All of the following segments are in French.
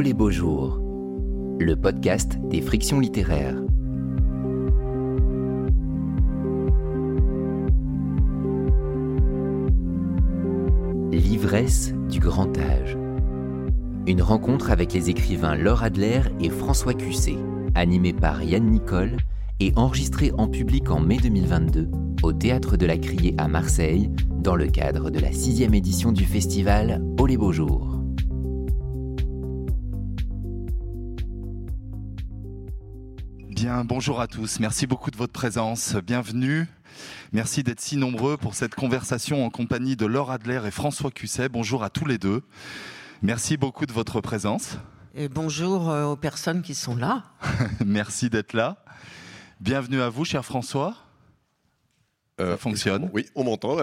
Les beaux jours, le podcast des frictions littéraires. L'ivresse du grand âge. Une rencontre avec les écrivains Laure Adler et François Cusset, animée par Yann Nicole et enregistrée en public en mai 2022 au Théâtre de la Criée à Marseille dans le cadre de la sixième édition du festival Oh les beaux jours. Bien, bonjour à tous. Merci beaucoup de votre présence. Bienvenue. Merci d'être si nombreux pour cette conversation en compagnie de Laure Adler et François Cusset. Bonjour à tous les deux. Merci beaucoup de votre présence. Et bonjour euh, aux personnes qui sont là. Merci d'être là. Bienvenue à vous, cher François. Euh, fonctionne. Oui, on m'entend.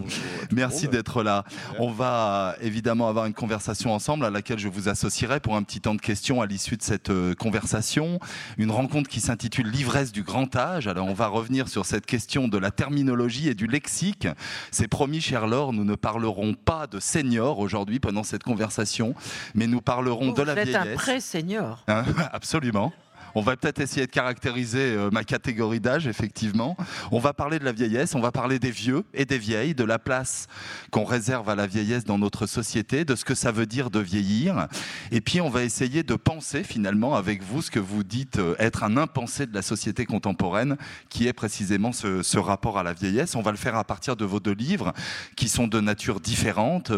Merci d'être là. On va évidemment avoir une conversation ensemble à laquelle je vous associerai pour un petit temps de questions à l'issue de cette euh, conversation. Une rencontre qui s'intitule L'ivresse du grand âge. Alors on va revenir sur cette question de la terminologie et du lexique. C'est promis, cher Laure, nous ne parlerons pas de senior aujourd'hui pendant cette conversation, mais nous parlerons Vous de la êtes vieillesse. un pré-senior. Hein, Absolument. On va peut-être essayer de caractériser euh, ma catégorie d'âge, effectivement. On va parler de la vieillesse, on va parler des vieux et des vieilles, de la place qu'on réserve à la vieillesse dans notre société, de ce que ça veut dire de vieillir. Et puis, on va essayer de penser finalement avec vous ce que vous dites euh, être un impensé de la société contemporaine, qui est précisément ce, ce rapport à la vieillesse. On va le faire à partir de vos deux livres, qui sont de nature différente.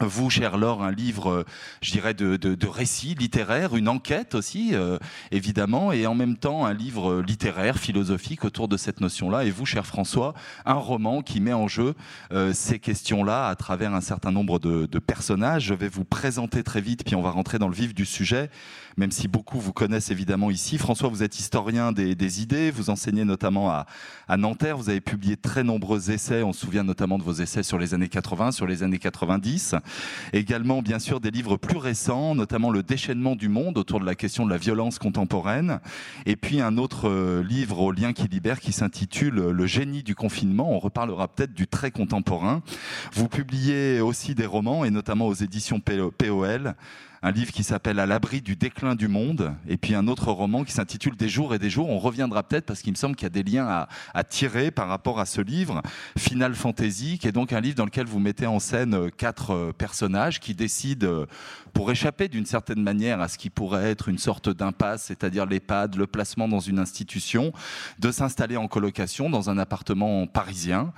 Vous, cher Laure, un livre, euh, je dirais, de, de, de récits littéraires, une enquête aussi, euh, évidemment, et en même temps un livre euh, littéraire, philosophique autour de cette notion-là. Et vous, cher François, un roman qui met en jeu euh, ces questions-là à travers un certain nombre de, de personnages. Je vais vous présenter très vite, puis on va rentrer dans le vif du sujet, même si beaucoup vous connaissent évidemment ici. François, vous êtes historien des, des idées, vous enseignez notamment à, à Nanterre, vous avez publié très nombreux essais, on se souvient notamment de vos essais sur les années 80, sur les années 90. Également, bien sûr, des livres plus récents, notamment Le déchaînement du monde autour de la question de la violence contemporaine. Et puis un autre euh, livre au lien qui libère qui s'intitule Le génie du confinement. On reparlera peut-être du très contemporain. Vous publiez aussi des romans et notamment aux éditions POL un livre qui s'appelle À l'abri du déclin du monde, et puis un autre roman qui s'intitule Des jours et des jours. On reviendra peut-être parce qu'il me semble qu'il y a des liens à, à, tirer par rapport à ce livre, Final Fantasy, qui est donc un livre dans lequel vous mettez en scène quatre personnages qui décident, pour échapper d'une certaine manière à ce qui pourrait être une sorte d'impasse, c'est-à-dire l'EHPAD, le placement dans une institution, de s'installer en colocation dans un appartement parisien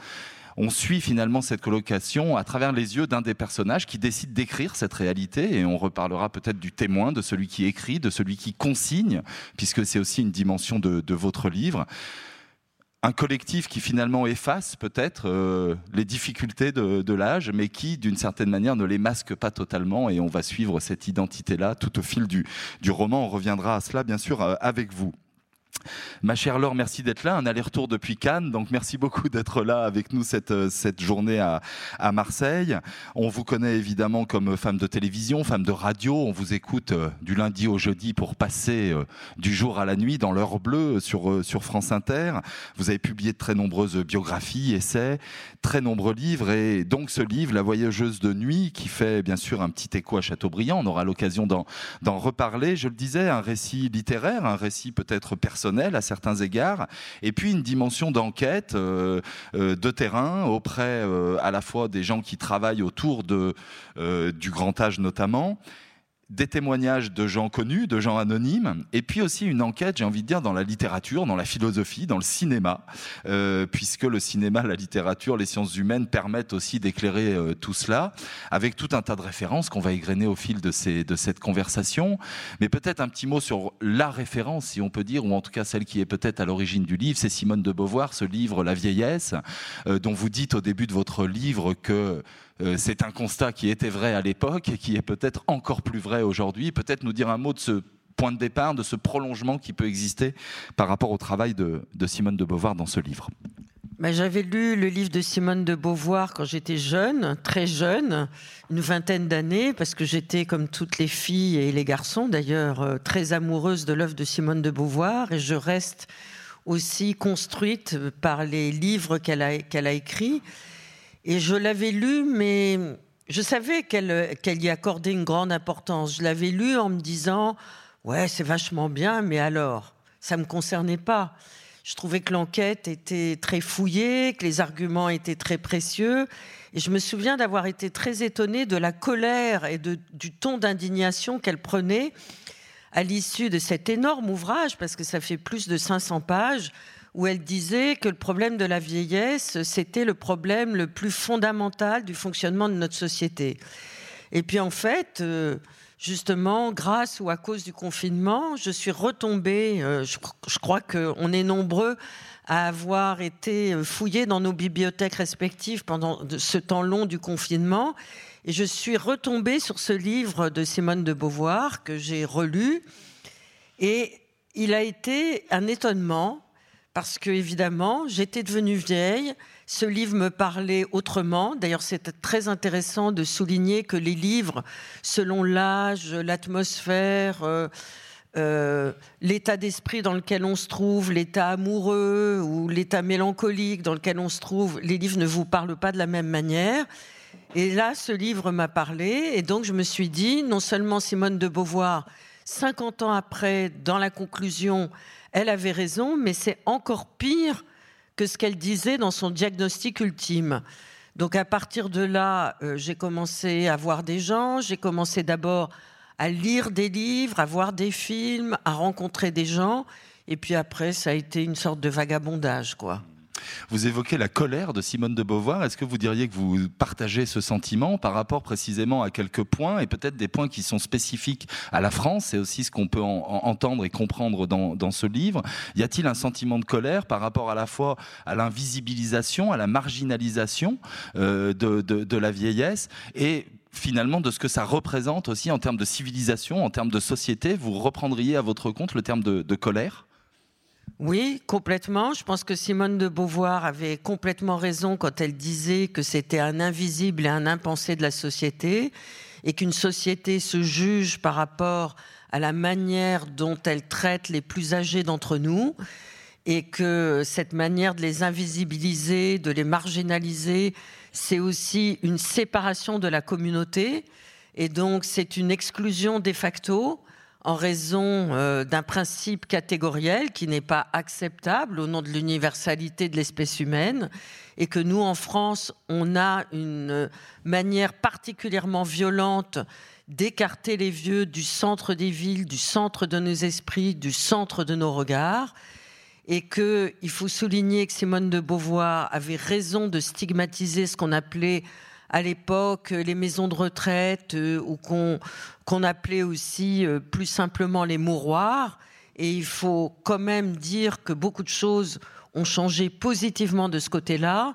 on suit finalement cette colocation à travers les yeux d'un des personnages qui décide d'écrire cette réalité et on reparlera peut-être du témoin, de celui qui écrit, de celui qui consigne, puisque c'est aussi une dimension de, votre livre. Un collectif qui finalement efface peut-être euh, les difficultés de, l'âge, mais qui d'une certaine manière ne les masque pas totalement et on va suivre cette identité-là tout au fil du, du roman. On reviendra à cela bien sûr euh, avec vous. Ma chère Laure, merci d'être là. Un aller-retour depuis Cannes, donc merci beaucoup d'être là avec nous cette, cette journée à, Marseille. On vous connaît évidemment comme femme de télévision, femme de radio. On vous écoute euh, du lundi au jeudi pour passer euh, du jour à la nuit dans l'heure bleue sur, euh, sur France Inter. Vous avez publié de très nombreuses biographies, essais, très nombreux livres et donc ce livre, La voyageuse de nuit, qui fait bien sûr un petit écho à Chateaubriand. On aura l'occasion d'en reparler. Je le disais, un récit littéraire, un récit peut-être personnel à certains égards, et puis une dimension d'enquête euh, euh, de terrain auprès euh, à la fois des gens qui travaillent autour de, euh, du grand âge notamment, des témoignages de gens connus, de gens anonymes, et puis aussi une enquête, j'ai envie de dire, dans la littérature, dans la philosophie, dans le cinéma, euh, puisque le cinéma, la littérature, les sciences humaines permettent aussi d'éclairer euh, tout cela, avec tout un tas de références qu'on va égrener au fil de, ces, de cette conversation. Mais peut-être un petit mot sur la référence, si on peut dire, ou en tout cas celle qui est peut-être à l'origine du livre, c'est Simone de Beauvoir, ce livre La vieillesse, euh, dont vous dites au début de votre livre que c'est un constat qui était vrai à l'époque et qui est peut-être encore plus vrai aujourd'hui. Peut-être nous dire un mot de ce point de départ, de ce prolongement qui peut exister par rapport au travail de, Simone de Beauvoir dans ce livre. Ben, J'avais lu le livre de Simone de Beauvoir quand j'étais jeune, très jeune, une vingtaine d'années, parce que j'étais, comme toutes les filles et les garçons d'ailleurs, euh, très amoureuse de l'œuvre de Simone de Beauvoir, et je reste aussi construite par les livres qu'elle a, a écrits. Et je l'avais lu, mais je savais qu'elle y accordait une grande importance. Je l'avais lu en me disant, ouais, c'est vachement bien, mais alors, ça ne me concernait pas. Je trouvais que l'enquête était très fouillée, que les arguments étaient très précieux. Et je me souviens d'avoir été très étonnée de la colère et du ton d'indignation qu'elle prenait à l'issue de cet énorme ouvrage, parce que ça fait plus de 500 pages, où elle disait que le problème de la vieillesse, c'était le problème le plus fondamental du fonctionnement de notre société. Et puis en fait, euh, justement, grâce ou à cause du confinement, je suis retombée, euh, je, je, crois qu'on est nombreux à avoir été fouillés dans nos bibliothèques respectives pendant ce temps long du confinement. Et je suis retombée sur ce livre de Simone de Beauvoir que j'ai relu. Et il a été un étonnement parce que évidemment, j'étais devenue vieille. Ce livre me parlait autrement. D'ailleurs, c'était très intéressant de souligner que les livres, selon l'âge, l'atmosphère, euh, euh, l'état d'esprit dans lequel on se trouve, l'état amoureux ou l'état mélancolique dans lequel on se trouve, les livres ne vous parlent pas de la même manière. Et là, ce livre m'a parlé, et donc je me suis dit, non seulement Simone de Beauvoir, 50 ans après, dans la conclusion, elle avait raison, mais c'est encore pire que ce qu'elle disait dans son diagnostic ultime. Donc à partir de là, euh, j'ai commencé à voir des gens, j'ai commencé d'abord à lire des livres, à voir des films, à rencontrer des gens, et puis après, ça a été une sorte de vagabondage, quoi. Vous évoquez la colère de Simone de Beauvoir. Est-ce que vous diriez que vous partagez ce sentiment par rapport précisément à quelques points et peut-être des points qui sont spécifiques à la France? C'est aussi ce qu'on peut entendre et comprendre dans, ce livre. Y a-t-il un sentiment de colère par rapport à la fois à l'invisibilisation, à la marginalisation euh, de, la vieillesse et finalement de ce que ça représente aussi en termes de civilisation, en termes de société? Vous reprendriez à votre compte le terme de colère? Oui, complètement. Je pense que Simone de Beauvoir avait complètement raison quand elle disait que c'était un invisible et un impensé de la société et qu'une société se juge par rapport à la manière dont elle traite les plus âgés d'entre nous et que cette manière de les invisibiliser, de les marginaliser, c'est aussi une séparation de la communauté et donc c'est une exclusion de facto en raison euh, d'un principe catégoriel qui n'est pas acceptable au nom de l'universalité de l'espèce humaine et que nous, en France, on a une manière particulièrement violente d'écarter les vieux du centre des villes, du centre de nos esprits, du centre de nos regards, et qu'il faut souligner que Simone de Beauvoir avait raison de stigmatiser ce qu'on appelait à l'époque les maisons de retraite euh, ou qu'on appelait aussi euh, plus simplement les mouroirs. Et il faut quand même dire que beaucoup de choses ont changé positivement de ce côté-là.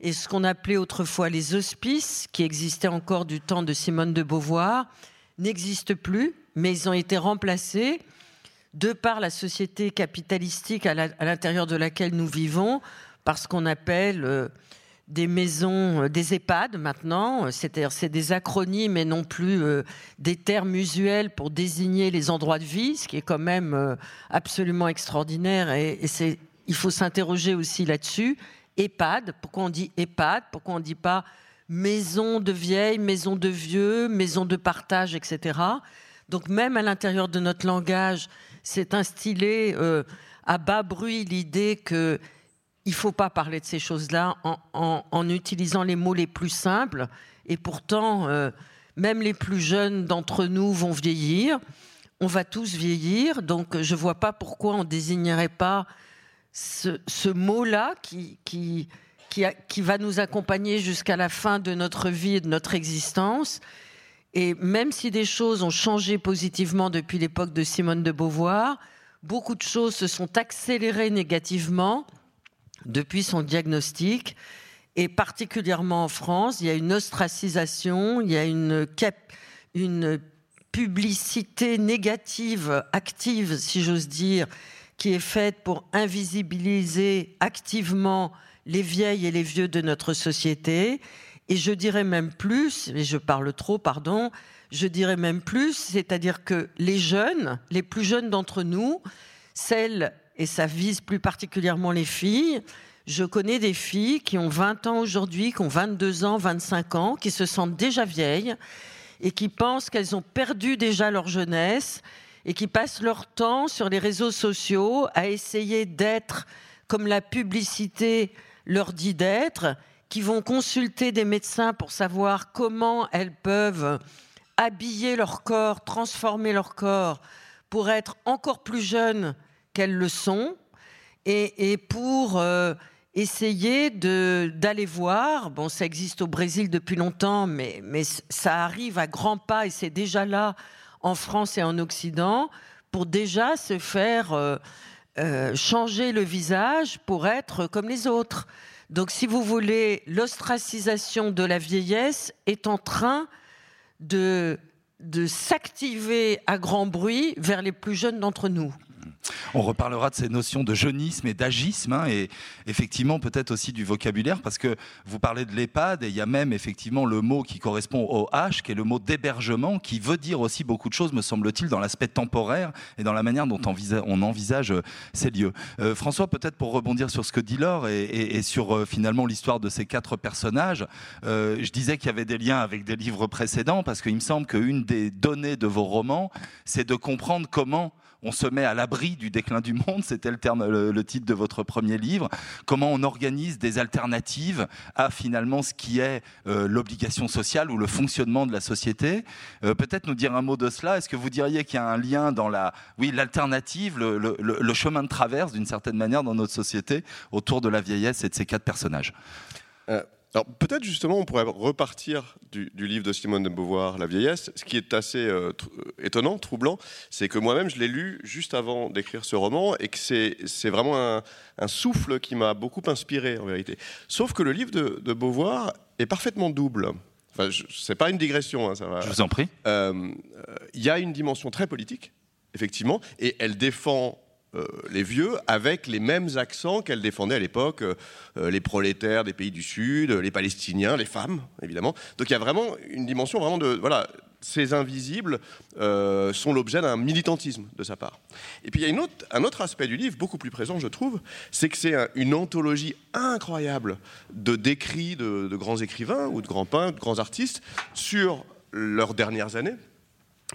Et ce qu'on appelait autrefois les hospices, qui existaient encore du temps de Simone de Beauvoir, n'existent plus, mais ils ont été remplacés de par la société capitalistique à l'intérieur de laquelle nous vivons, par ce qu'on appelle euh, des maisons, euh, des EHPAD maintenant, c'est-à-dire c'est des acronymes et non plus euh, des termes usuels pour désigner les endroits de vie, ce qui est quand même euh, absolument extraordinaire et, il faut s'interroger aussi là-dessus. EHPAD, pourquoi on dit EHPAD, pourquoi on ne dit pas maison de vieilles, maison de vieux, maison de partage, etc. Donc même à l'intérieur de notre langage, c'est instillé à bas bruit l'idée que il ne faut pas parler de ces choses-là en, utilisant les mots les plus simples. Et pourtant, euh, même les plus jeunes d'entre nous vont vieillir. On va tous vieillir. Donc, je ne vois pas pourquoi on ne désignerait pas ce, mot-là qui, qui, qui, va nous accompagner jusqu'à la fin de notre vie et de notre existence. Et même si des choses ont changé positivement depuis l'époque de Simone de Beauvoir, beaucoup de choses se sont accélérées négativement depuis son diagnostic. Et particulièrement en France, il y a une ostracisation, il y a une, publicité négative, active, si j'ose dire, qui est faite pour invisibiliser activement les vieilles et les vieux de notre société. Et je dirais même plus, et je parle trop, pardon, je dirais même plus, c'est-à-dire que les jeunes, les plus jeunes d'entre nous, celles et ça vise plus particulièrement les filles, Je connais des filles qui ont 20 ans aujourd'hui, qui ont 22 ans, 25 ans, qui se sentent déjà vieilles et qui pensent qu'elles ont perdu déjà leur jeunesse et qui passent leur temps sur les réseaux sociaux à essayer d'être comme la publicité leur dit d'être, qui vont consulter des médecins pour savoir comment elles peuvent habiller leur corps, transformer leur corps pour être encore plus jeunes qu'elles le sont et, pour euh, essayer d'aller voir, bon ça existe au Brésil depuis longtemps, mais, ça arrive à grands pas et c'est déjà là en France et en Occident, pour déjà se faire euh, euh, changer le visage pour être comme les autres. Donc si vous voulez, l'ostracisation de la vieillesse est en train de s'activer à grand bruit vers les plus jeunes d'entre nous. On reparlera de ces notions de jeunisme et d'agisme, hein, et effectivement peut-être aussi du vocabulaire, parce que vous parlez de l'EHPAD, et il y a même effectivement le mot qui correspond au H, qui est le mot d'hébergement, qui veut dire aussi beaucoup de choses, me semble-t-il, dans l'aspect temporaire et dans la manière dont on envisage euh, ces lieux. Euh, François, peut-être pour rebondir sur ce que dit Laure et, sur euh, finalement l'histoire de ces quatre personnages, je disais qu'il y avait des liens avec des livres précédents, parce qu'il me semble qu'une des données de vos romans, c'est de comprendre comment on se met à l'abri du déclin du monde, c'était le, titre de votre premier livre, comment on organise des alternatives à finalement ce qui est euh, l'obligation sociale ou le fonctionnement de la société? Euh, peut-être nous dire un mot de cela. Est-ce que vous diriez qu'il y a un lien dans la, oui, l'alternative, le, chemin de traverse d'une certaine manière dans notre société autour de la vieillesse et de ces quatre personnages? Euh, alors peut-être justement on pourrait repartir du, livre de Simone de Beauvoir, La vieillesse. Ce qui est assez euh, étonnant, troublant, c'est que moi-même je l'ai lu juste avant d'écrire ce roman et que c'est vraiment un, souffle qui m'a beaucoup inspiré en vérité. Sauf que le livre de, Beauvoir est parfaitement double. Enfin, c'est pas une digression, hein, ça va. Je vous en prie. Euh, il y a une dimension très politique, effectivement, et elle défend euh, les vieux avec les mêmes accents qu'elle défendait à l'époque, euh, euh, les prolétaires des pays du Sud, les Palestiniens, les femmes, évidemment. Donc il y a vraiment une dimension vraiment de... Voilà, ces invisibles sont l'objet d'un militantisme de sa part. Et puis il y a une autre, un autre aspect du livre, beaucoup plus présent, je trouve, c'est que c'est une anthologie incroyable de décrits de, grands écrivains ou de grands peintres, de grands artistes sur leurs dernières années.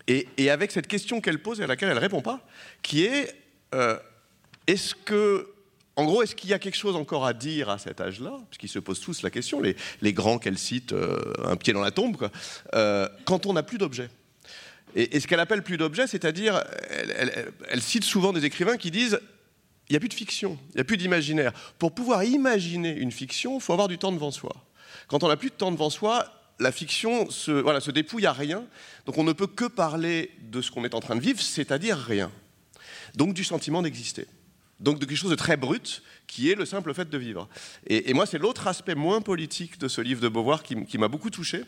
Et, et avec cette question qu'elle pose et à laquelle elle ne répond pas, qui est euh, est-ce que, gros, est-ce qu'il y a quelque chose encore à dire à cet âge-là? Puisqu'ils se posent tous la question, les, grands qu'elle cite, euh, un pied dans la tombe, euh, quand on n'a plus d'objets. Et, ce qu'elle appelle plus d'objets, c'est-à-dire, elle, cite souvent des écrivains qui disent il n'y a plus de fiction, il n'y a plus d'imaginaire. Pour pouvoir imaginer une fiction, il faut avoir du temps devant soi. Quand on n'a plus de temps devant soi, la fiction se, voilà, se dépouille à rien. Donc on ne peut que parler de ce qu'on est en train de vivre, c'est-à-dire rien donc du sentiment d'exister. Donc de quelque chose de très brut, qui est le simple fait de vivre. Et, moi, c'est l'autre aspect moins politique de ce livre de Beauvoir qui, m'a beaucoup touché.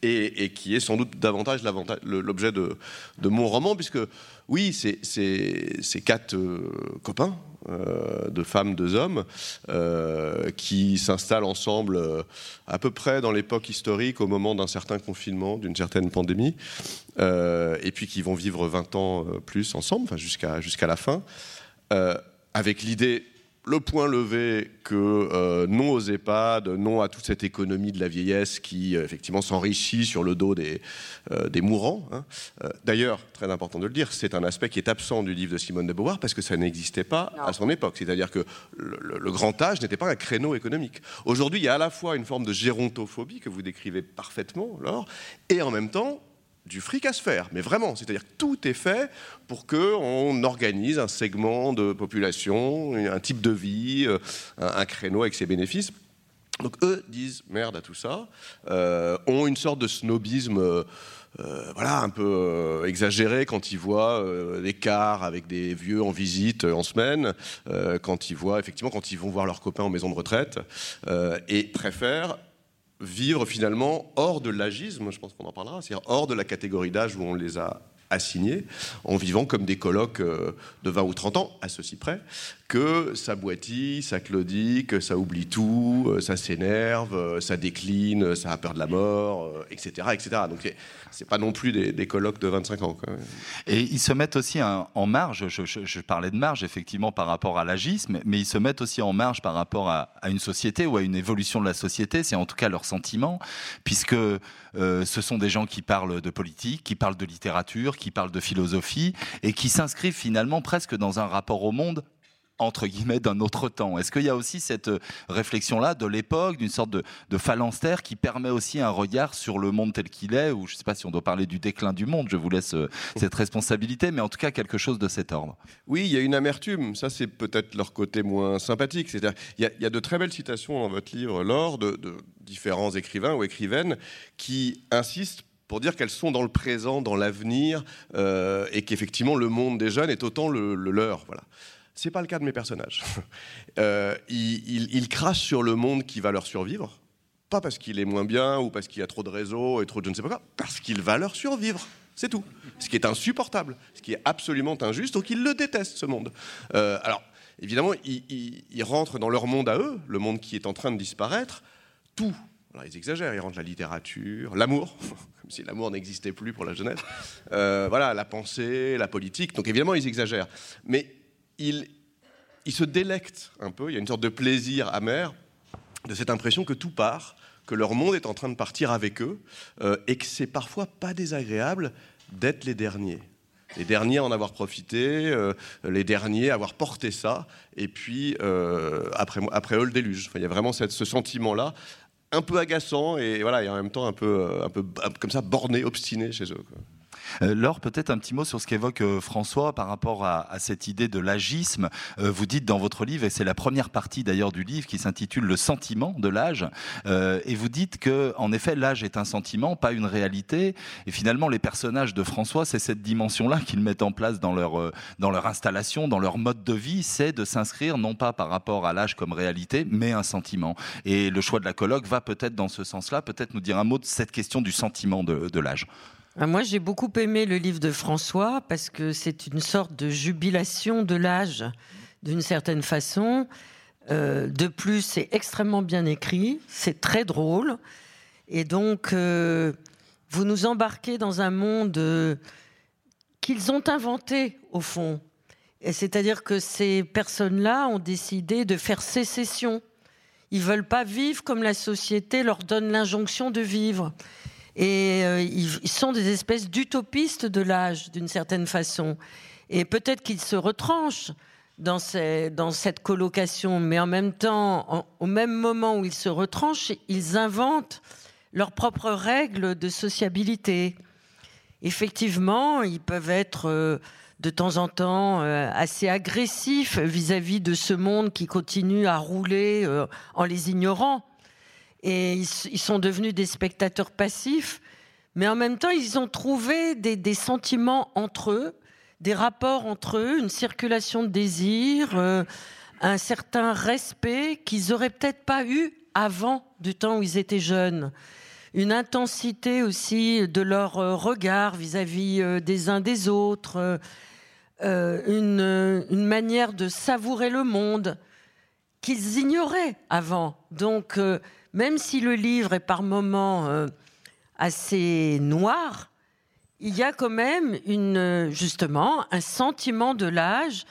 Et, qui est sans doute davantage l'objet de, mon roman, puisque oui, c'est quatre euh, copains, euh, de femmes, de hommes, euh, qui s'installent ensemble à peu près dans l'époque historique, au moment d'un certain confinement, d'une certaine pandémie, et puis qui vont vivre 20 ans plus ensemble, jusqu'à la fin, avec l'idée le point levé que euh, non aux EHPAD, non à toute cette économie de la vieillesse qui euh, effectivement s'enrichit sur le dos des, euh, des mourants. Hein. D'ailleurs, très important de le dire, c'est un aspect qui est absent du livre de Simone de Beauvoir parce que ça n'existait pas à son époque. C'est-à-dire que le, grand âge n'était pas un créneau économique. Aujourd'hui, il y a à la fois une forme de gérontophobie que vous décrivez parfaitement, Laure, et en même temps du fric à se faire, mais vraiment, c'est-à-dire que tout est fait pour qu'on organise un segment de population, un type de vie, euh, un, créneau avec ses bénéfices. Donc eux disent merde à tout ça, euh, ont une sorte de snobisme. Euh, voilà, un peu exagéré quand ils voient des cars avec des vieux en visite en semaine, quand ils voient, effectivement, quand ils vont voir leurs copains en maison de retraite, et préfèrent vivre finalement hors de l'agisme, je pense qu'on en parlera, c'est-à-dire hors de la catégorie d'âge où on les a assignés, en vivant comme des colloques de 20 ou 30 ans, à ceci près, que ça boitille, ça claudie, ça oublie tout, euh, ça s'énerve, euh, ça décline, ça a peur de la mort, etc. Euh, etc. Donc c'est pas non plus des, colloques de 25 ans. Et ils se mettent aussi en marge, je, parlais de marge effectivement par rapport à l'agisme, mais ils se mettent aussi en marge par rapport à, une société ou à une évolution de la société, c'est en tout cas leur sentiment, puisque ce sont des gens qui parlent de politique, qui parlent de littérature, qui parlent de philosophie, et qui s'inscrivent finalement presque dans un rapport au monde entre guillemets, d'un autre temps. Est-ce qu'il y a aussi cette euh, réflexion-là de l'époque, d'une sorte de, de phalanstère qui permet aussi un regard sur le monde tel qu'il est, ou je ne sais pas si on doit parler du déclin du monde, je vous laisse euh, cette responsabilité, mais en tout cas quelque chose de cet ordre. Oui, il y a une amertume, ça c'est peut-être leur côté moins sympathique. C'est-à-dire, il, y, a de très belles citations dans votre livre, Laure, de, différents écrivains ou écrivaines qui insistent pour dire qu'elles sont dans le présent, dans l'avenir, euh, et qu'effectivement le monde des jeunes est autant le, le leur. Voilà. C'est pas le cas de mes personnages. Euh, ils, crachent sur le monde qui va leur survivre, pas parce qu'il est moins bien ou parce qu'il y a trop de réseaux et trop de je ne sais pas quoi, parce qu'il va leur survivre. C'est tout. Ce qui est insupportable, ce qui est absolument injuste, donc ils le détestent, ce monde. Euh, alors, évidemment, ils, rentrent dans leur monde à eux, le monde qui est en train de disparaître, tout. Alors, ils exagèrent, ils rentrent la littérature, l'amour, comme si l'amour n'existait plus pour la jeunesse. Euh, voilà, la pensée, la politique. Donc évidemment, ils exagèrent. Mais il, se délectent un peu, il y a une sorte de plaisir amer de cette impression que tout part, que leur monde est en train de partir avec eux, euh, et que c'est parfois pas désagréable d'être les derniers. Les derniers à en avoir profité, euh, les derniers à avoir porté ça, et puis euh, après, après eux le déluge. il y a vraiment ce sentiment-là, un peu agaçant, et, voilà, et en même temps un peu, un peu comme ça borné, obstiné chez eux. Laure, peut-être un petit mot sur ce qu'évoque euh, François par rapport à, cette idée de l'agisme. Euh, vous dites dans votre livre, et c'est la première partie d'ailleurs du livre qui s'intitule Le sentiment de l'âge, et vous dites que, en effet, l'âge est un sentiment, pas une réalité. Et finalement, les personnages de François, c'est cette dimension-là qu'ils mettent en place dans leur, dans leur installation, dans leur mode de vie, c'est de s'inscrire non pas par rapport à l'âge comme réalité, mais un sentiment. Et le choix de la colloque va peut-être dans ce sens-là, peut-être nous dire un mot de cette question du sentiment de l'âge. Ah, moi, j'ai beaucoup aimé le livre de François parce que c'est une sorte de jubilation de l'âge, d'une certaine façon. Euh, de plus, c'est extrêmement bien écrit, c'est très drôle. Et donc, euh, vous nous embarquez dans un monde euh, qu'ils ont inventé, au fond. C'est-à-dire que ces personnes-là ont décidé de faire sécession. Ils veulent pas vivre comme la société leur donne l'injonction de vivre. Et euh, ils sont des espèces d'utopistes de l'âge, d'une certaine façon. Et peut-être qu'ils se retranchent dans, cette colocation, mais en même temps, au même moment où ils se retranchent, ils inventent leurs propres règles de sociabilité. Effectivement, ils peuvent être euh, de temps en temps euh, assez agressifs vis-à-vis -vis de ce monde qui continue à rouler en les ignorant et ils, sont devenus des spectateurs passifs, mais en même temps, ils ont trouvé des, sentiments entre eux, des rapports entre eux, une circulation de désirs, euh, un certain respect qu'ils n'auraient peut-être pas eu avant du temps où ils étaient jeunes. Une intensité aussi de leur euh, regard vis-à-vis euh, des uns des autres, une, une, manière de savourer le monde qu'ils ignoraient avant. Donc, même si le livre est par moments euh, assez noir, il y a quand même une, justement un sentiment de l'âge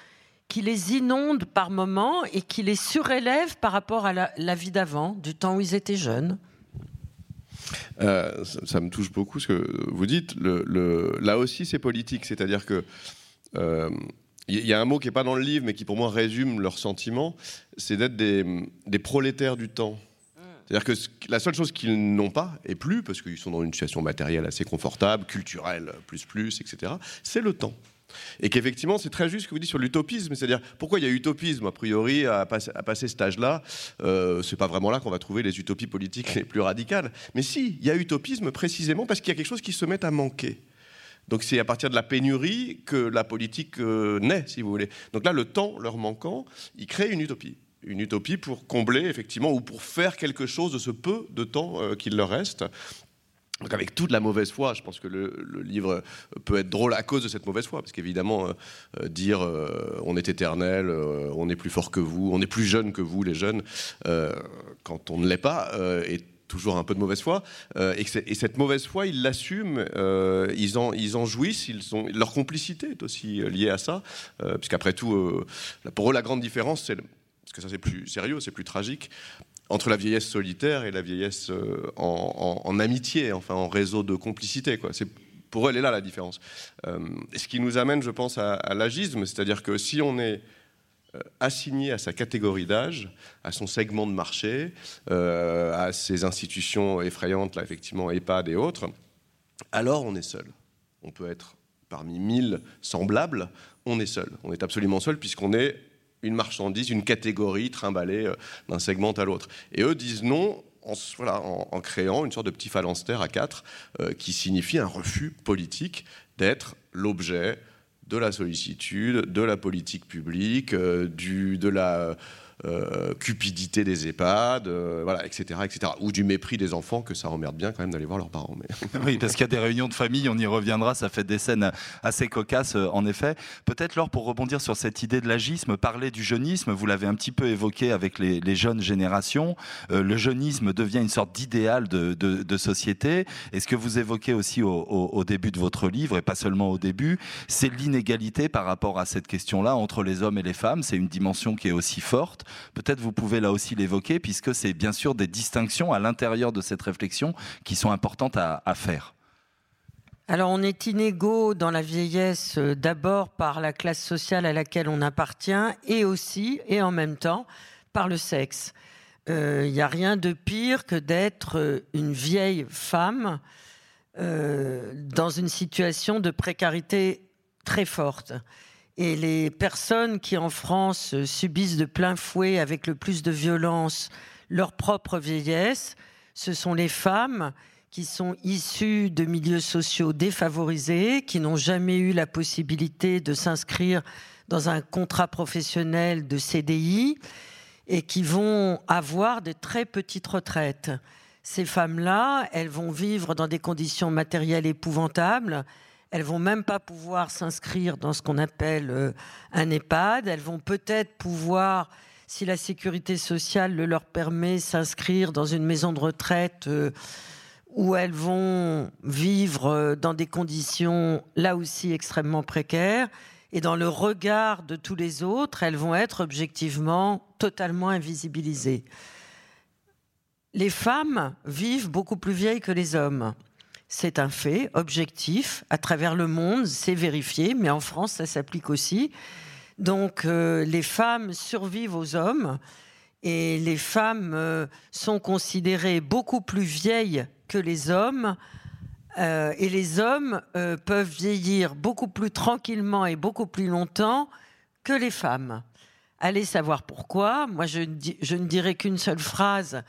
qui les inonde par moments et qui les surélève par rapport à la, vie d'avant, du temps où ils étaient jeunes. Euh, ça, me touche beaucoup ce que vous dites. Là aussi, c'est politique, c'est-à-dire que euh, il y a un mot qui n'est pas dans le livre, mais qui pour moi résume leur sentiment, c'est d'être des prolétaires du temps. C'est-à-dire que la seule chose qu'ils n'ont pas, et plus, parce qu'ils sont dans une situation matérielle assez confortable, culturelle, plus, plus, etc., c'est le temps. Et qu'effectivement, c'est très juste ce que vous dites sur l'utopisme. C'est-à-dire, pourquoi il y a utopisme, a priori, à, passer, à passer cet âge-là euh, C'est pas vraiment là qu'on va trouver les utopies politiques les plus radicales. Mais si, il y a utopisme précisément parce qu'il y a quelque chose qui se met à manquer. Donc c'est à partir de la pénurie que la politique euh, naît, si vous voulez. Donc là, le temps leur manquant, il crée une utopie une utopie pour combler, effectivement, ou pour faire quelque chose de ce peu de temps euh, qu'il leur reste. Donc avec toute la mauvaise foi, je pense que le, livre peut être drôle à cause de cette mauvaise foi, parce qu'évidemment, euh, dire on est éternel, on est plus fort que vous, on est plus jeune que vous, les jeunes, quand on ne l'est pas, est toujours un peu de mauvaise foi. Euh, et, cette mauvaise foi, ils l'assument, euh, ils, en, jouissent, ils leur complicité est aussi liée à ça. Euh, puisqu'après tout, pour eux, la grande différence, c'est, parce que ça c'est plus sérieux, c'est plus tragique, entre la vieillesse solitaire et la vieillesse en, amitié, enfin en réseau de complicité. Quoi. C'est, pour eux, elle est là la différence. ce qui nous amène, je pense, à, l'agisme, c'est-à-dire que si on est euh, assigné à sa catégorie d'âge, à son segment de marché, euh, à ses institutions effrayantes, là, effectivement, EHPAD et autres, alors on est seul. On peut être parmi mille semblables, on est seul. On est absolument seul puisqu'on est une marchandise, une catégorie trimballée euh, d'un segment à l'autre. Et eux disent non, en, créant une sorte de petit phalanstère à quatre qui signifie un refus politique d'être l'objet de la sollicitude, de la politique publique, euh, du, de la euh, cupidité des EHPAD, euh, voilà, etc., etc. Ou du mépris des enfants, que ça emmerde bien quand même d'aller voir leurs parents. Oui, parce qu'il y a des réunions de famille, on y reviendra, ça fait des scènes assez cocasses, euh, en effet. Peut-être, Laure, pour rebondir sur cette idée de l'agisme, parler du jeunisme, vous l'avez un petit peu évoqué avec les, jeunes générations. le jeunisme devient une sorte d'idéal de, de, société. Et ce que vous évoquez aussi au, au, début de votre livre, et pas seulement au début, c'est l'inégalité par rapport à cette question-là entre les hommes et les femmes. C'est une dimension qui est aussi forte. Peut-être vous pouvez là aussi l'évoquer, puisque c'est bien sûr des distinctions à l'intérieur de cette réflexion qui sont importantes à, faire. Alors on est inégaux dans la vieillesse euh, d'abord par la classe sociale à laquelle on appartient et aussi et en même temps par le sexe. Il euh, n'y a rien de pire que d'être euh, une vieille femme dans une situation de précarité très forte. Et les personnes qui en France subissent de plein fouet avec le plus de violence leur propre vieillesse, ce sont les femmes qui sont issues de milieux sociaux défavorisés, qui n'ont jamais eu la possibilité de s'inscrire dans un contrat professionnel de CDI et qui vont avoir de très petites retraites. Ces femmes-là, elles vont vivre dans des conditions matérielles épouvantables, elles vont même pas pouvoir s'inscrire dans ce qu'on appelle euh, un EHPAD. Elles vont peut-être pouvoir, si la sécurité sociale le leur permet, s'inscrire dans une maison de retraite euh, où elles vont vivre euh, dans des conditions là aussi extrêmement précaires. Et dans le regard de tous les autres, elles vont être objectivement totalement invisibilisées. Les femmes vivent beaucoup plus vieilles que les hommes. C'est un fait objectif à travers le monde, c'est vérifié, mais en France, ça s'applique aussi. Donc euh, les femmes survivent aux hommes et les femmes euh, sont considérées beaucoup plus vieilles que les hommes. Euh, et les hommes peuvent vieillir beaucoup plus tranquillement et beaucoup plus longtemps que les femmes. Allez savoir pourquoi. Moi, je, ne dirais qu'une seule phrase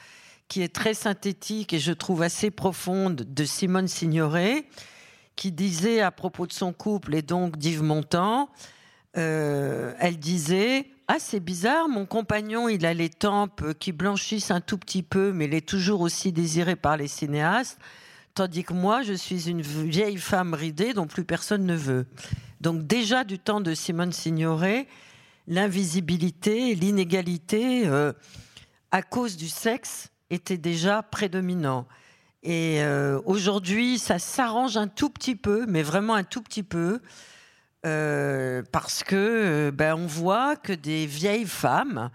qui est très synthétique et je trouve assez profonde de Simone Signoret, qui disait à propos de son couple et donc d'Yves Montand, euh, elle disait Ah, c'est bizarre, mon compagnon, il a les tempes qui blanchissent un tout petit peu, mais il est toujours aussi désiré par les cinéastes, tandis que moi, je suis une vieille femme ridée dont plus personne ne veut. Donc, déjà du temps de Simone Signoret, l'invisibilité, l'inégalité, euh, à cause du sexe, était déjà prédominant. Et euh, aujourd'hui, ça s'arrange un tout petit peu, mais vraiment un tout petit peu, euh, parce que euh, ben, on voit que des vieilles femmes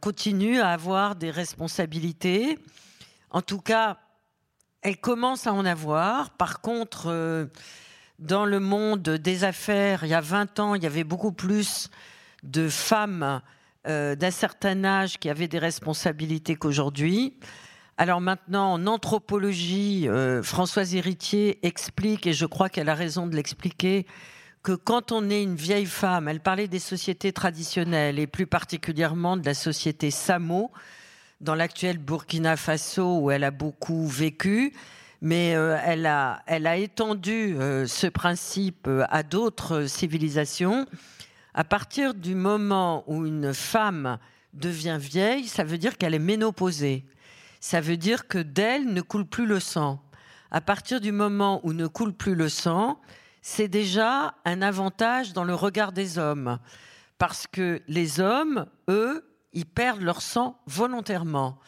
continuent à avoir des responsabilités. En tout cas, elles commencent à en avoir. Par contre, dans le monde des affaires, il y a 20 ans, il y avait beaucoup plus de femmes euh, d'un certain âge qui avaient des responsabilités qu'aujourd'hui. Alors maintenant, en anthropologie, euh, Françoise Héritier explique, et je crois qu'elle a raison de l'expliquer, que quand on est une vieille femme, elle parlait des sociétés traditionnelles et plus particulièrement de la société Samo, dans l'actuel Burkina Faso où elle a beaucoup vécu, mais euh, elle, a, elle a étendu ce principe à d'autres civilisations. À partir du moment où une femme devient vieille, ça veut dire qu'elle est ménopausée. Ça veut dire que d'elle ne coule plus le sang. à partir du moment où ne coule plus le sang, c'est déjà un avantage dans le regard des hommes. Parce que les hommes, eux, ils perdent leur sang volontairement.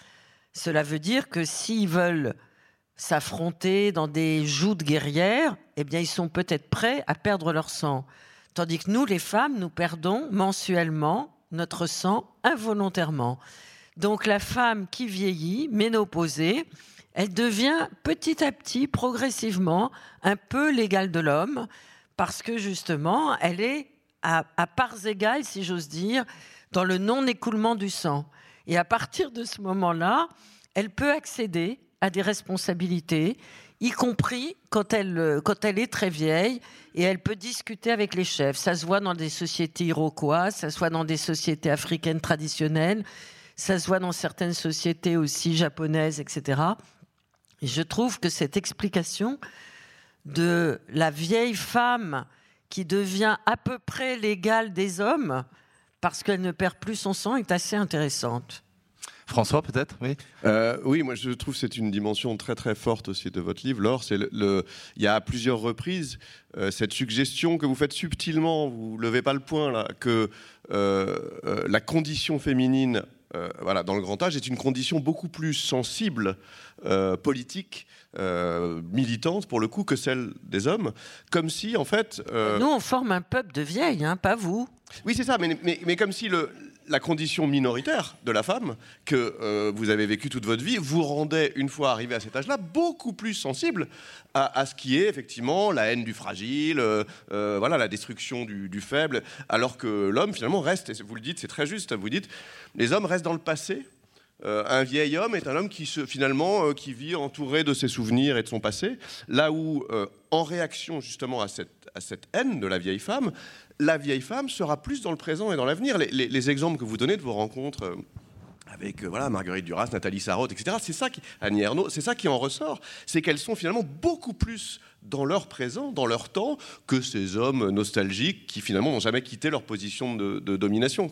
Cela veut dire que s'ils veulent s'affronter dans des joutes guerrières, eh bien, ils sont peut-être prêts à perdre leur sang. Tandis que nous, les femmes, nous perdons mensuellement notre sang involontairement. Donc la femme qui vieillit, ménopausée, elle devient petit à petit, progressivement, un peu l'égale de l'homme, parce que justement, elle est à, parts égales, si j'ose dire, dans le non-écoulement du sang. Et à partir de ce moment-là, elle peut accéder à des responsabilités, y compris quand elle, quand elle est très vieille, et elle peut discuter avec les chefs. Ça se voit dans des sociétés iroquoises, ça se voit dans des sociétés africaines traditionnelles, ça se voit dans certaines sociétés aussi japonaises, etc. Et je trouve que cette explication de la vieille femme qui devient à peu près l'égale des hommes parce qu'elle ne perd plus son sang est assez intéressante. François, peut-être Oui. Euh, oui, moi je trouve que c'est une dimension très très forte aussi de votre livre. Laure, c'est le, il y a à plusieurs reprises euh, cette suggestion que vous faites subtilement, vous levez pas le point là, que euh, la condition féminine euh, voilà, dans le grand âge est une condition beaucoup plus sensible, euh, politique, euh, militante pour le coup que celle des hommes, comme si en fait... Nous on forme un peuple de vieilles, hein, pas vous. Oui c'est ça, mais, mais, mais, comme si le, la condition minoritaire de la femme que euh, vous avez vécu toute votre vie vous rendait, une fois arrivé à cet âge-là, beaucoup plus sensible à, ce qui est effectivement la haine du fragile, euh, euh, voilà, la destruction du, faible, alors que l'homme finalement reste, et vous le dites, c'est très juste, vous dites, les hommes restent dans le passé. Un vieil homme est un homme qui finalement qui vit entouré de ses souvenirs et de son passé, là où en réaction justement à cette, à cette haine de la vieille femme, la vieille femme sera plus dans le présent et dans l'avenir. Les, exemples que vous donnez de vos rencontres euh, avec euh, voilà Marguerite Duras, Nathalie Sarraute, etc. C'est ça c'est ça qui en ressort, c'est qu'elles sont finalement beaucoup plus dans leur présent, dans leur temps, que ces hommes nostalgiques qui finalement n'ont jamais quitté leur position de, domination.